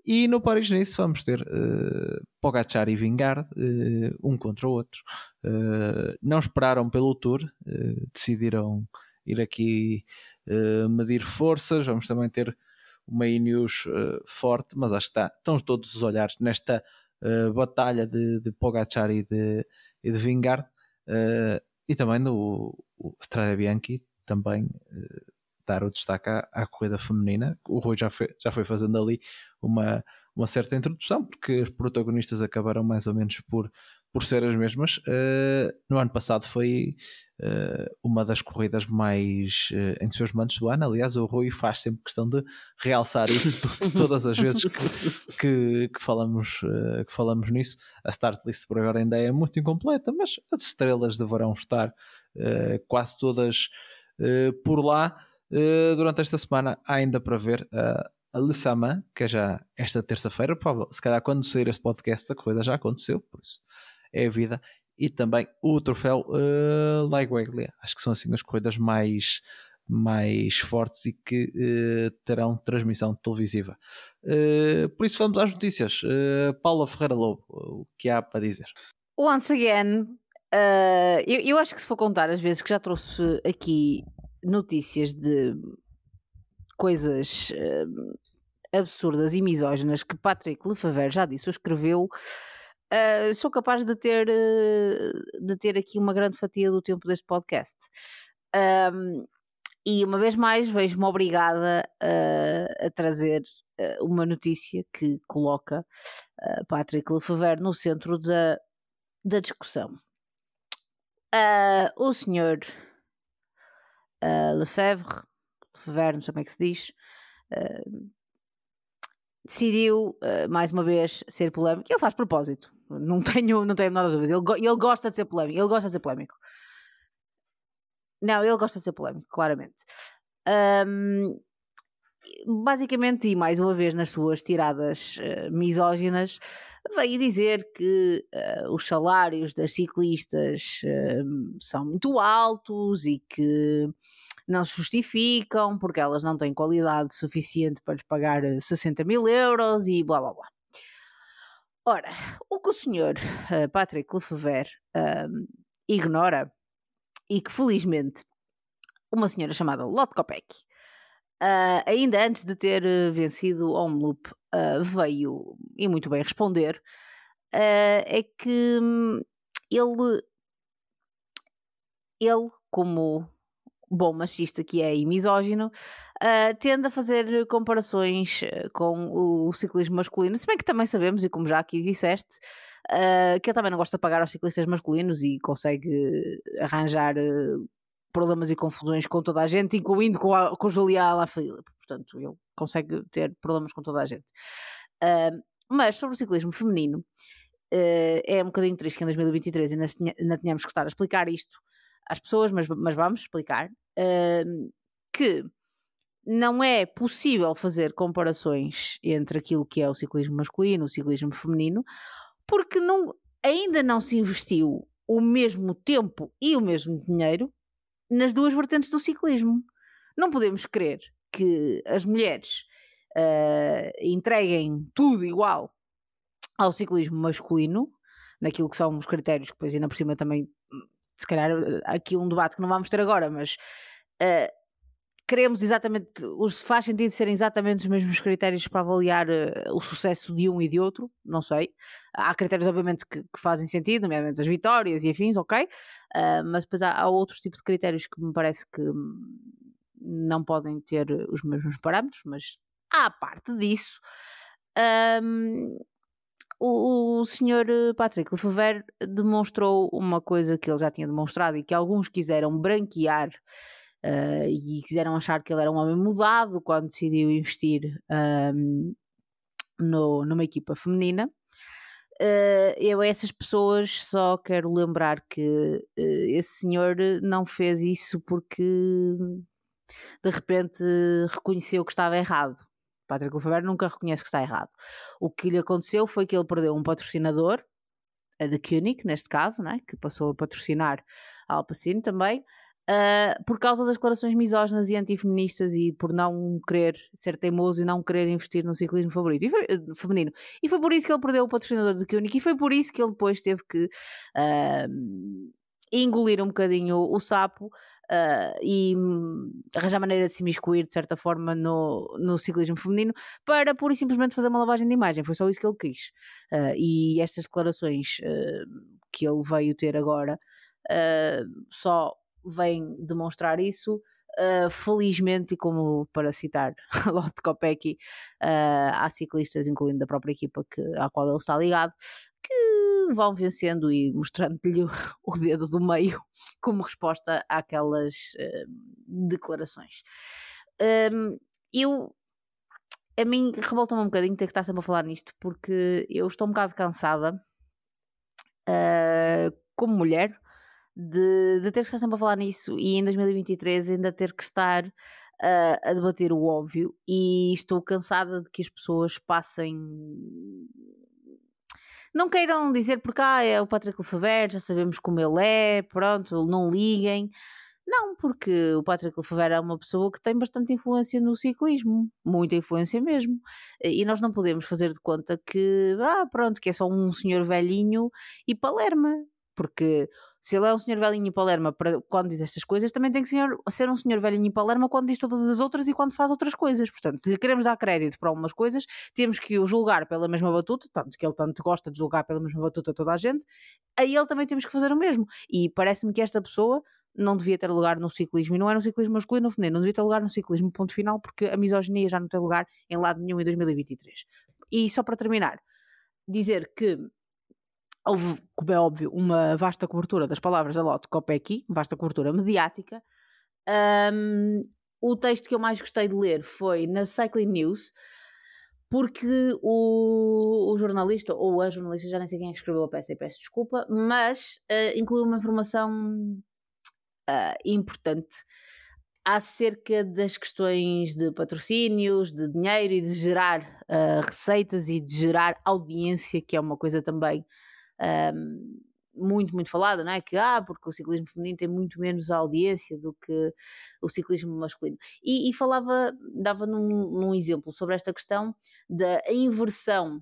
B: E no Paris-Nice vamos ter uh, Pogacar e Vingard, uh, um contra o outro. Uh, não esperaram pelo Tour, decidiram ir aqui medir forças. Vamos também ter uma Ineos forte, mas acho que está, estão todos os olhares nesta batalha de, de Pogacar e de, e de Vingard. e também no Strada Bianchi, também dar o destaque à, à, corrida feminina. O Rui já foi, já foi fazendo ali uma, uma certa introdução, porque os protagonistas acabaram mais ou menos por, por ser as mesmas. Uh, no ano passado foi uh, uma das corridas mais uh, entusiasmantes do ano. Aliás, o Rui faz sempre questão de realçar isso todas as vezes que, que, que falamos, uh, que falamos nisso. A start list por agora ainda é muito incompleta, mas as estrelas deverão estar quase todas por lá. Eh, durante esta semana há ainda para ver uh, a Lissama, que é já esta terça-feira, se calhar quando sair este podcast a corrida já aconteceu, por isso é a vida, e também o troféu uh, Laigueglia. Acho que são assim as corridas mais, mais fortes e que uh, terão transmissão televisiva. Uh, por isso vamos às notícias. Uh, Paula Ferreira Lobo, o que há para dizer?
C: Once again, eu, eu acho que se for contar as vezes que já trouxe aqui notícias de coisas uh, absurdas e misóginas que Patrick Lefavre já disse ou escreveu, uh, sou capaz de ter, uh, de ter aqui uma grande fatia do tempo deste podcast. Um, e uma vez mais vejo-me obrigada a trazer uma notícia que coloca Patrick Lefavre no centro da, da discussão. o senhor uh, Lefebvre, Lefebvre, não sei como é que se diz, uh, decidiu uh, mais uma vez ser polémico. Ele faz propósito, não tenho, não tenho a dúvida. Ele, ele gosta de ser polémico, ele gosta de ser polémico. Não, ele gosta de ser polémico, claramente. Um, basicamente, e mais uma vez nas suas tiradas uh, misóginas, veio dizer que uh, os salários das ciclistas uh, são muito altos e que não se justificam porque elas não têm qualidade suficiente para lhes pagar 60 mil euros e blá blá blá. Ora, o que o senhor Patrick Lefebvre ignora e que felizmente uma senhora chamada Lotte Kopecky, uh, ainda antes de ter eh, vencido o Omloop, uh, veio e muito bem responder, uh, é que hum, ele, ele como bom machista que é e misógino, tende a fazer comparações com o ciclismo masculino, se bem que também sabemos, e como já aqui disseste, que ele também não gosta de pagar aos ciclistas masculinos e consegue arranjar uh, problemas e confusões com toda a gente, incluindo com, a, com Julia Alaphilippe. Portanto, ele consegue ter problemas com toda a gente. Uh, mas sobre o ciclismo feminino, uh, é um bocadinho triste que em 2023 ainda, ainda tenhamos que estar a explicar isto às pessoas, mas, mas vamos explicar uh, que não é possível fazer comparações entre aquilo que é o ciclismo masculino e o ciclismo feminino, porque não, ainda não se investiu o mesmo tempo e o mesmo dinheiro nas duas vertentes do ciclismo. Não podemos crer que as mulheres uh, entreguem tudo igual ao ciclismo masculino, naquilo que são os critérios, que depois ainda por cima também, se calhar, aqui um debate que não vamos ter agora, mas uh, queremos exatamente, os faz sentido serem exatamente os mesmos critérios para avaliar uh, o sucesso de um e de outro, não sei. Há critérios, obviamente, que, que fazem sentido, nomeadamente as vitórias e afins, ok, uh, mas depois há, há outros tipos de critérios que me parece que não podem ter os mesmos parâmetros, mas à parte disso, um, o, senhor Patrick Lefebvre demonstrou uma coisa que ele já tinha demonstrado e que alguns quiseram branquear uh, e quiseram achar que ele era um homem mudado quando decidiu investir um, no, numa equipa feminina. Uh, eu a essas pessoas só quero lembrar que uh, esse senhor não fez isso porque de repente reconheceu que estava errado. Patrick Lefebvre nunca reconhece que está errado. O que lhe aconteceu foi que ele perdeu um patrocinador, a de Koenig, neste caso, né, que passou a patrocinar a Alpacine também, Uh, por causa das declarações misóginas e antifeministas e por não querer ser teimoso e não querer investir no ciclismo favorito, e foi, uh, feminino. E foi por isso que ele perdeu o patrocinador de Koenig e foi por isso que ele depois teve que uh, engolir um bocadinho o, sapo e arranjar maneira de se imiscuir de certa forma no, no ciclismo feminino para pura e simplesmente fazer uma lavagem de imagem. Foi só isso que ele quis. e estas declarações que ele veio ter agora só vem demonstrar isso. Uh, felizmente, e como para citar Lotte Kopecky, uh, há ciclistas, incluindo da própria equipa que, à qual ele está ligado, que vão vencendo e mostrando-lhe o dedo do meio como resposta àquelas uh, declarações. Um, eu a mim revolta-me um bocadinho ter que estar sempre a falar nisto porque eu estou um bocado cansada uh, como mulher de, de ter que estar sempre a falar nisso e em 2023 ainda ter que estar uh, a debater o óbvio e estou cansada de que as pessoas passem não queiram dizer porque ah, é o Patrick Lefebvre, já sabemos como ele é, pronto, não liguem. Não, porque o Patrick Lefebvre é uma pessoa que tem bastante influência no ciclismo, muita influência mesmo. E nós não podemos fazer de conta que, ah, pronto, que é só um senhor velhinho e Palerma porque se ele é um senhor velhinho em Palerma para, quando diz estas coisas, também tem que ser, ser um senhor velhinho em Palerma quando diz todas as outras e quando faz outras coisas. Portanto, se lhe queremos dar crédito para algumas coisas, temos que o julgar pela mesma batuta, tanto que ele tanto gosta de julgar pela mesma batuta toda a gente, a ele também temos que fazer o mesmo. E parece-me que esta pessoa não devia ter lugar no ciclismo, e não é no ciclismo masculino ou feminino, não devia ter lugar no ciclismo, ponto final, porque a misoginia já não tem lugar em lado nenhum em 2023. E só para terminar, dizer que houve, como é óbvio, uma vasta cobertura das palavras da Lotte Kopecky, vasta cobertura mediática. Um, o texto que eu mais gostei de ler foi na Cycling News, porque o, o, jornalista, ou a jornalista, já nem sei quem é que escreveu a peça e peço desculpa, mas uh, incluiu uma informação uh, importante acerca das questões de patrocínios, de dinheiro e de gerar uh, receitas e de gerar audiência, que é uma coisa também um, muito, muito falada, não é? Que, ah, porque o ciclismo feminino tem muito menos audiência do que o ciclismo masculino. E, e falava, dava num, num, exemplo sobre esta questão da inversão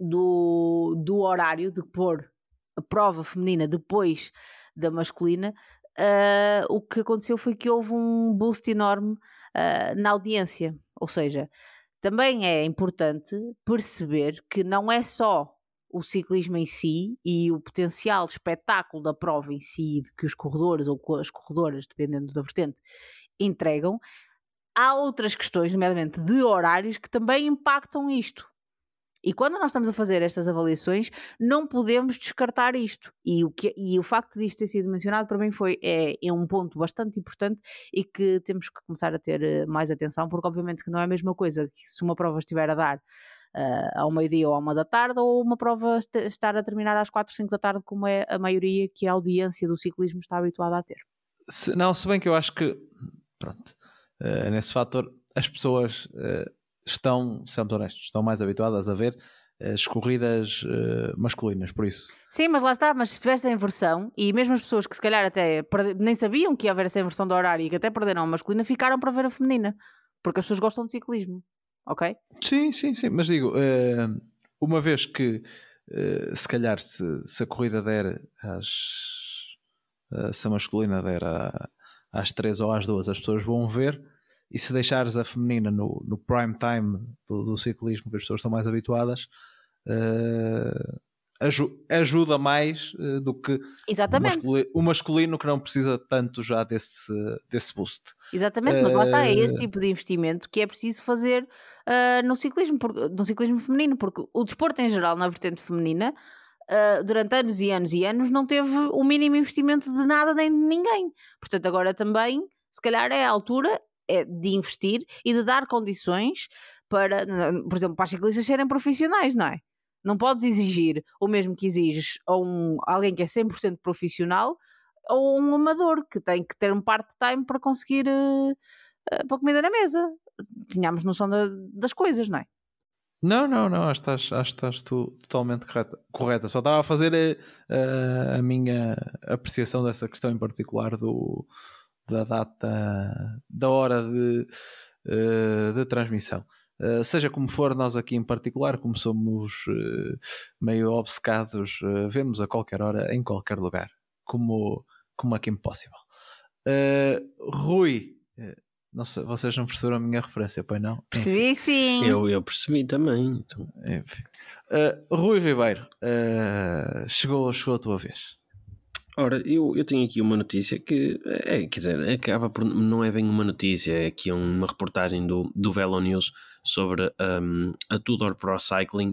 C: do, do horário, de pôr a prova feminina depois da masculina, uh, o que aconteceu foi que houve um boost enorme uh, na audiência. Ou seja, também é importante perceber que não é só o ciclismo em si e o potencial espetáculo da prova em si, de que os corredores ou as corredoras, dependendo da vertente, entregam, há outras questões, nomeadamente de horários, que também impactam isto. E quando nós estamos a fazer estas avaliações, não podemos descartar isto. E o, que, e o facto disto ter sido mencionado para mim foi é, é um ponto bastante importante e que temos que começar a ter eh, mais atenção, porque obviamente que não é a mesma coisa que se uma prova estiver a dar uh, ao meio-dia ou à uma da tarde, ou uma prova estar a terminar às quatro, cinco da tarde, como é a maioria que a audiência do ciclismo está habituada a ter.
B: Se, não, se bem que eu acho que, pronto, uh, nesse fator, as pessoas uh, estão, sejamos honestos, estão mais habituadas a ver as corridas uh, masculinas, por isso.
C: Sim, mas lá está, mas se tivesse a inversão, e mesmo as pessoas que se calhar até nem sabiam que ia haver essa inversão do horário e que até perderam a masculina, ficaram para ver a feminina, porque as pessoas gostam de ciclismo, ok?
B: Sim, sim, sim, mas digo, uh, uma vez que uh, se calhar se, se, a corrida der às. se a masculina der às 3 ou às 2, as pessoas vão ver e se deixares a feminina no, no prime time do, do ciclismo, que as pessoas estão mais habituadas, uh, ajuda mais uh, do que
C: Exatamente. O,
B: masculino, o, masculino, que não precisa tanto já desse, desse boost.
C: Exatamente, mas lá está, é esse eh, tipo de investimento que é preciso fazer uh, no, ciclismo, no ciclismo feminino, porque o desporto em geral, na vertente feminina, Uh, durante anos e anos e anos não teve o mínimo investimento de nada nem de ninguém. Portanto, agora também, se calhar é a altura é de investir e de dar condições para, por exemplo, para as ciclistas serem profissionais, não é? Não podes exigir o mesmo que exiges a um, alguém que é 100% profissional ou um amador que tem que ter um part-time para conseguir uh, uh, para comida na mesa. Tínhamos noção da, das coisas, não é?
B: Não, não, não, acho que estás, acho que estás tu totalmente correta. correta. Só estava a fazer uh, a minha apreciação dessa questão em particular do, da data, da hora de, de transmissão. Uh, seja como for, nós aqui em particular, como somos uh, meio obcecados, vemos a qualquer hora, em qualquer lugar, como, como a Kim Possible. Rui, não sei, vocês não perceberam a minha referência, pois não?
C: Percebi sim.
D: Eu, eu percebi também. Então.
B: Rui Ribeiro, chegou, chegou a tua vez.
D: Ora, eu, eu tenho aqui uma notícia que, é, quer dizer, acaba por, não é bem uma notícia, é aqui uma reportagem do, do Velo News sobre um, a Tudor Pro Cycling,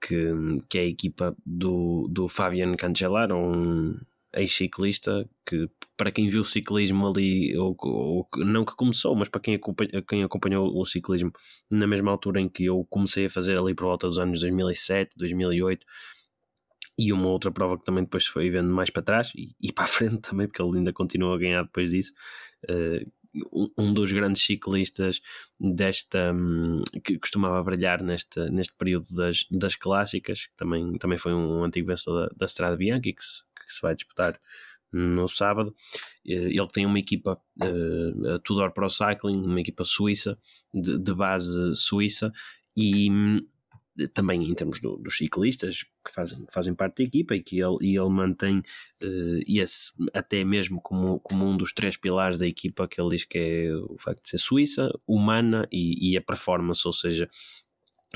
D: que, que é a equipa do, do Fabian Cancellara, um ex-ciclista que, para quem viu o ciclismo ali, ou, ou, não que começou, mas para quem acompanhou, quem acompanhou o ciclismo na mesma altura em que eu comecei a fazer ali por volta dos anos 2007, 2008 e uma outra prova que também depois foi vendo mais para trás e, e para a frente também, porque ele ainda continua a ganhar depois disso. Uh, um dos grandes ciclistas desta um, que costumava brilhar neste, neste período das, das clássicas, que também, também foi um antigo vencedor da, da Strada Bianca que se, que se vai disputar no sábado. Eh, ele tem uma equipa, uh, a Tudor Pro Cycling, uma equipa suíça, de, de base suíça, e hum, também em termos do, dos ciclistas que fazem, que fazem parte da equipa e que ele, e ele mantém uh, esse, até mesmo como, como um dos três pilares da equipa que ele diz que é o facto de ser suíça, humana e, e a performance, ou seja,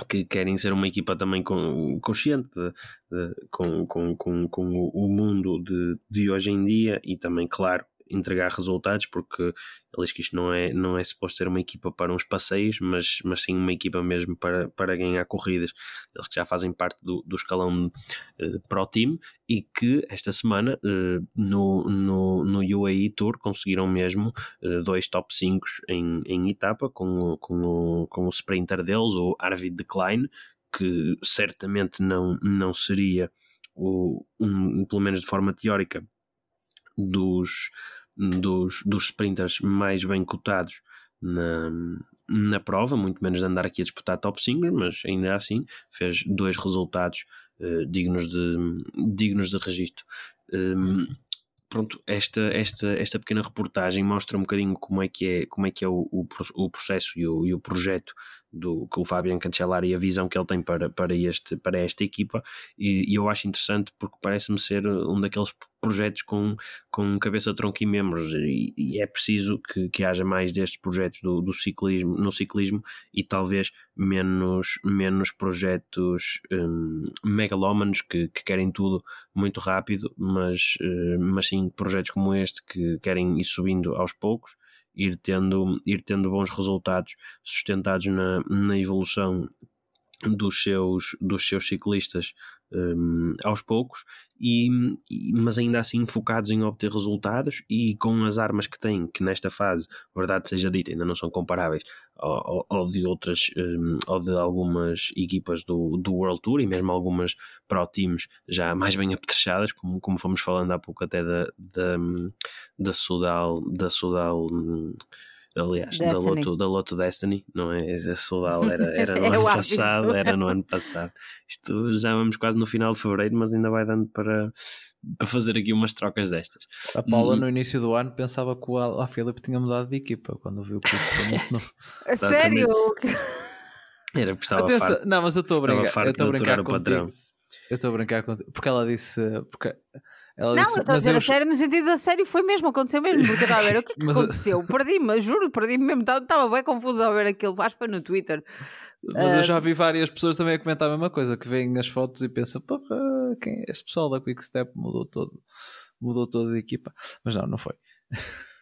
D: que querem ser uma equipa também consciente de, de, com, com, com, com o mundo de, de hoje em dia e também, claro, entregar resultados, porque ele diz que isto não é, não é suposto ser uma equipa para uns passeios, mas, mas sim uma equipa mesmo para, para ganhar corridas. Eles que já fazem parte do, do escalão uh, Pro Team e que esta semana uh, no, no, no UAE Tour conseguiram mesmo uh, dois top 5 em, em etapa com, com, o, com o sprinter deles, o Arvid Decline, que certamente não, não seria o, um, pelo menos de forma teórica, dos, dos, dos sprinters mais bem cotados na, na prova, muito menos de andar aqui a disputar top 5, mas ainda assim fez dois resultados uh, dignos, de, dignos de registro. Um, ehm, pronto, esta, esta, esta pequena reportagem mostra um bocadinho como é que é, como é, que é o, o, o processo e o, e o projeto do que o Fabian Cancellara e a visão que ele tem para, para, este, para esta equipa. E, e eu acho interessante porque parece-me ser um daqueles projetos com, com cabeça, tronco e membros. E, e é preciso que, que haja mais destes projetos do, do, ciclismo, no ciclismo e talvez menos, menos projetos um, megalómanos que, que querem tudo muito rápido mas, uh, mas sim projetos como este que querem ir subindo aos poucos ir tendo, ir tendo bons resultados sustentados na, na evolução dos seus, dos seus ciclistas um, aos poucos, e, mas ainda assim focados em obter resultados e com as armas que têm, que nesta fase, verdade seja dita, ainda não são comparáveis ao, ao de outras, um, ou de algumas equipas do, do World Tour e mesmo algumas Pro Teams já mais bem apetrechadas, como, como fomos falando há pouco até da, da, da Sudal, da Sudal aliás, da Loto, da Loto Destiny, não é? Esse Soldal era, era no é ano passado, era no ano passado. Isto já vamos quase no final de fevereiro, mas ainda vai dando para, para fazer aqui umas trocas destas.
B: A Paula hum. no início do ano pensava que o a Filipe tinha mudado de equipa quando viu que foi muito novo.
C: Sério?
D: Era porque estava Atenção, farto,
B: Não, mas eu estou a brincar, eu estou a brincar com Eu estou a brincar contigo, porque ela disse, porque
C: ela não, disse, eu estou a dizer eu... a sério, no sentido da sério, foi mesmo, aconteceu mesmo, porque eu estava a ver o que, que mas... aconteceu. Perdi-me, juro, perdi-me mesmo, estava bem confuso a ver aquilo, acho que foi no Twitter.
B: Mas uh... eu já vi várias pessoas também a comentar a mesma coisa, que veem as fotos e pensam, porra, quem é este pessoal da Quickstep mudou todo, mudou toda a equipa. Mas não, não foi.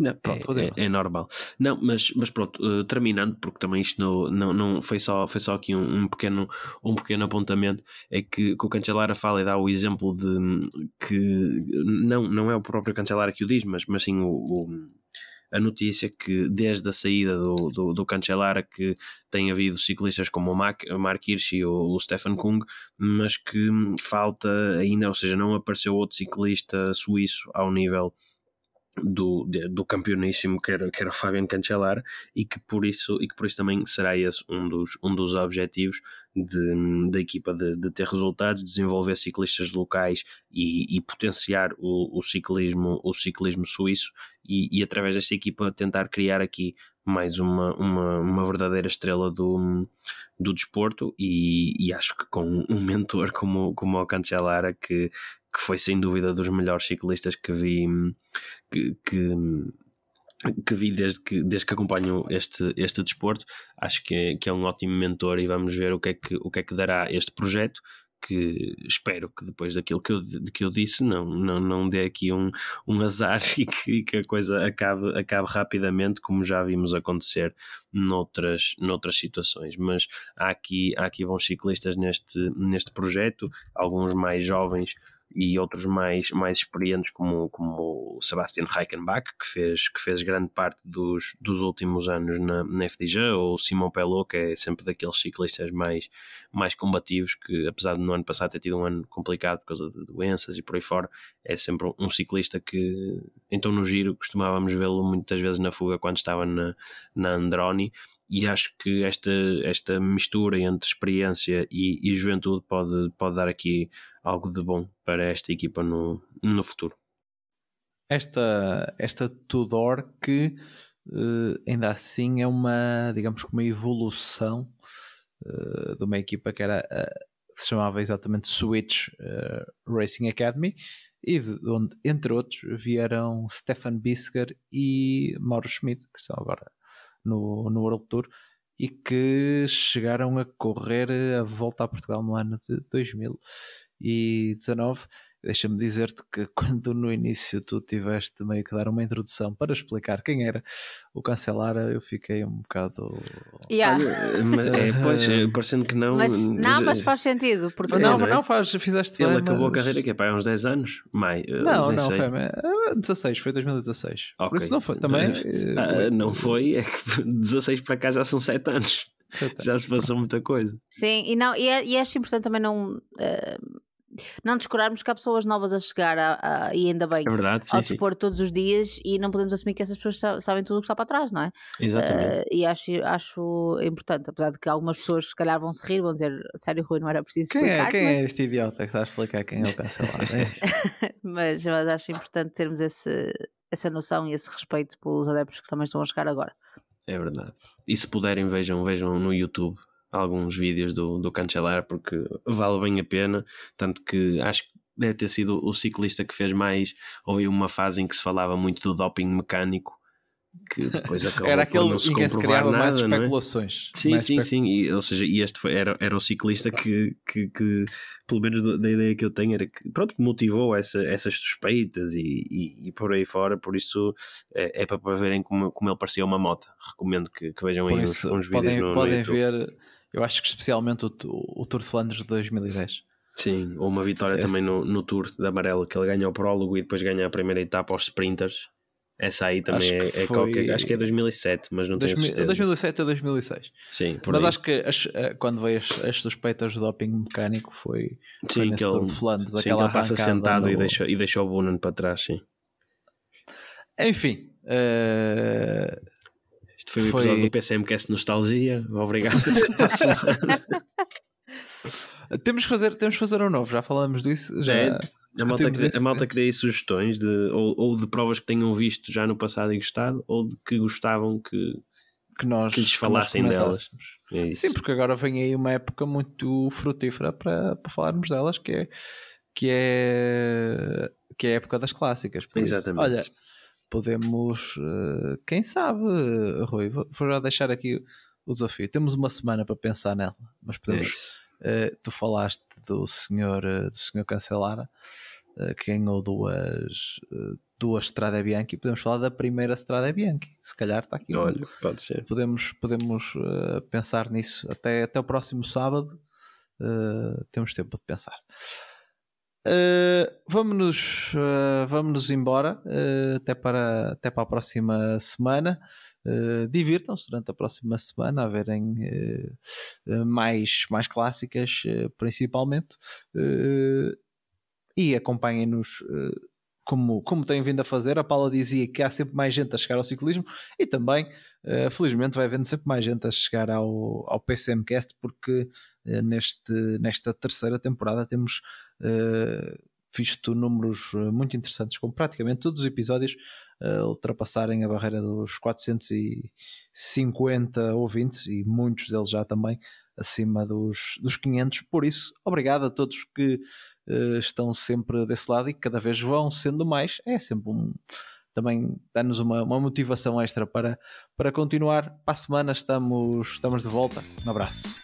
D: Não, pronto, é, é, é, normal. Não, mas, mas pronto, uh, terminando, porque também isto não, não, não foi, só, foi só aqui um, um, pequeno, um pequeno apontamento, é que, que o Cancelara fala e dá o exemplo de que não, não é o próprio Cancelara que o diz, mas, mas sim o, o a notícia que desde a saída do, do, do Cancellara que tem havido ciclistas como o Mark, Mark e o, o Stefan Kung, mas que falta ainda, ou seja, não apareceu outro ciclista suíço ao nível do, do campeoníssimo que era, que era o Fabian Cancellara e que por isso e que por isso também será esse um dos, um dos objetivos de, da equipa de, de ter resultados, desenvolver ciclistas locais e, e potenciar o, o, ciclismo o ciclismo suíço e, e através desta equipa tentar criar aqui mais uma, uma, uma verdadeira estrela do, do desporto e, e acho que com um mentor como, como o Cancellara que, que foi sem dúvida dos melhores ciclistas que vi que, que, que vi desde que, desde que acompanho este, este desporto. Acho que é, que é um ótimo mentor e vamos ver o que, é que, o que é que dará este projeto. Que espero que depois daquilo que eu, que eu disse não, não, não dê aqui um, um azar e que, que a coisa acabe, acabe rapidamente, como já vimos acontecer noutras, noutras situações. Mas há aqui, há aqui bons ciclistas neste, neste projeto, alguns mais jovens e outros mais, mais experientes como, como o Sebastian Reichenbach que fez, que fez grande parte dos, dos últimos anos na, na FDJ ou Simon Pelot que é sempre daqueles ciclistas mais, mais combativos que apesar de no ano passado ter tido um ano complicado por causa de doenças e por aí fora é sempre um ciclista que então no giro costumávamos vê-lo muitas vezes na fuga quando estava na, na Androni e acho que esta, esta mistura entre experiência e, e juventude pode, pode dar aqui algo de bom para esta equipa no, no futuro.
B: Esta, esta Tudor que uh, ainda assim é uma, digamos uma evolução uh, de uma equipa que era uh, se chamava exatamente Switch Racing Academy e de onde, entre outros, vieram Stefan Bisker e Mauro Schmidt, que estão agora no, no World Tour e que chegaram a correr a volta a Portugal no ano de 2019 Deixa-me dizer-te que quando no início tu tiveste meio que dar uma introdução para explicar quem era o Cancelara, eu fiquei um bocado.
C: Yeah.
D: mas, é, pois, é, parecendo que não.
C: Mas, não, mas faz sentido. Porque...
B: Não, não, é? não faz, fizeste
D: Ele
B: bem,
D: acabou
B: mas...
D: a carreira que é há uns 10 anos? Mai,
B: não, não, sei. foi 16, foi 2016. Okay. Por isso não foi também.
D: Ah, não foi, é que 16 para cá já são 7 anos. Já se passou muita coisa.
C: Sim, e, não, e, é, e acho importante também não. Uh, não descurarmos que há pessoas novas a chegar a, a, e ainda bem
D: é verdade, sim,
C: ao dispor todos os dias e não podemos assumir que essas pessoas sabem tudo o que está para trás, não é?
D: Exatamente. Uh,
C: e acho, acho importante, apesar de que algumas pessoas se calhar vão se rir, vão dizer sério, Rui, não era preciso
B: quem
C: é, explicar.
B: É, quem mas... é este idiota que está a explicar quem é o cancelado?
C: É. mas, mas acho importante termos esse, essa noção e esse respeito pelos adeptos que também estão a chegar agora.
D: É verdade. E se puderem, vejam, vejam no YouTube alguns vídeos do, do Cancelar, porque vale bem a pena. Tanto que acho que deve ter sido o ciclista que fez mais. Houve uma fase em que se falava muito do doping mecânico que depois acabou
B: Era
D: por
B: aquele
D: não se
B: em que se criava
D: nada,
B: mais
D: é?
B: especulações.
D: Sim,
B: Mais
D: sim,
B: espe-
D: sim. E, ou seja, e este foi, era, era o ciclista que, que, que, pelo menos da ideia que eu tenho, era que pronto, motivou essa, essas suspeitas e, e, e por aí fora. Por isso é, é para, verem como, como ele parecia uma moto. Recomendo que, que vejam
B: Por
D: aí uns,
B: isso,
D: uns vídeos
B: podem,
D: no, no
B: podem
D: YouTube.
B: ver, eu acho que especialmente o, o Tour de Flandres de 2010.
D: Sim, ou uma vitória
B: Esse-
D: também no, no Tour de Amarelo, que ele ganha o prólogo e depois ganha a primeira etapa aos sprinters. Essa aí também
B: Acho
D: é,
B: que
D: é
B: foi-
D: qualquer. Acho que é 2007, mas não tenho
B: 2000
D: certeza.
B: 2007 a 2006.
D: Sim, por
B: Mas
D: aí.
B: acho que as- eh, quando veio as, as suspeitas do doping mecânico foi, foi
D: sim,
B: nesse
D: que
B: Tour
D: ele,
B: de Flandres.
D: sim, que
B: aquela
D: ele passa sentado e,
B: no-
D: deixa, e deixa o Bunan para trás. Sim.
B: Enfim, eh,
D: Isto foi o
B: Foi-
D: episódio do PCMcast Nostalgia. Obrigado.
B: Temos, que fazer, temos que fazer um novo, já falamos disso. Já,
D: É, a, malta que, a malta que dê aí sugestões de, ou, ou de provas que tenham visto já no passado e gostado, ou de que gostavam que,
B: que nós
D: que lhes
B: nós
D: falassem delas.
B: comentássemos.
D: é.
B: Sim, porque agora vem aí uma época muito frutífera para, para falarmos delas, que é, que é, que é a época das clássicas. Por isso,
D: Exatamente.
B: olha, podemos, eh, quem sabe, eh, Rui, vou já deixar aqui o desafio. Temos uma semana para pensar nela, mas podemos.
D: isso.
B: eh, tu falaste do senhor, do senhor Cancelara, que ganhou duas, duas Strade Bianchi. Podemos falar da primeira Strade Bianchi. Se calhar está aqui.
D: Olha, pode ser.
B: podemos, podemos pensar nisso até, até o próximo sábado. temos tempo de pensar. Eh, vamos-nos eh, vamos embora eh, até, para, até para a próxima semana. Eh, Divirtam-se durante a próxima semana a verem eh, mais, mais clássicas, eh, principalmente. E acompanhem-nos como, como têm vindo a fazer. A Paula dizia que há sempre mais gente a chegar ao ciclismo e também, felizmente, vai havendo sempre mais gente a chegar ao, ao PCMcast porque neste, nesta terceira temporada temos eh, visto números eh, muito interessantes, com praticamente todos os episódios eh, ultrapassarem a barreira dos 450 ouvintes e muitos deles já também acima dos, dos 500. Por isso, obrigado a todos que eh, estão sempre desse lado e que cada vez vão sendo mais. É sempre um. Também dá-nos uma, uma motivação extra para, para continuar. Para a semana estamos, estamos de volta. Um abraço.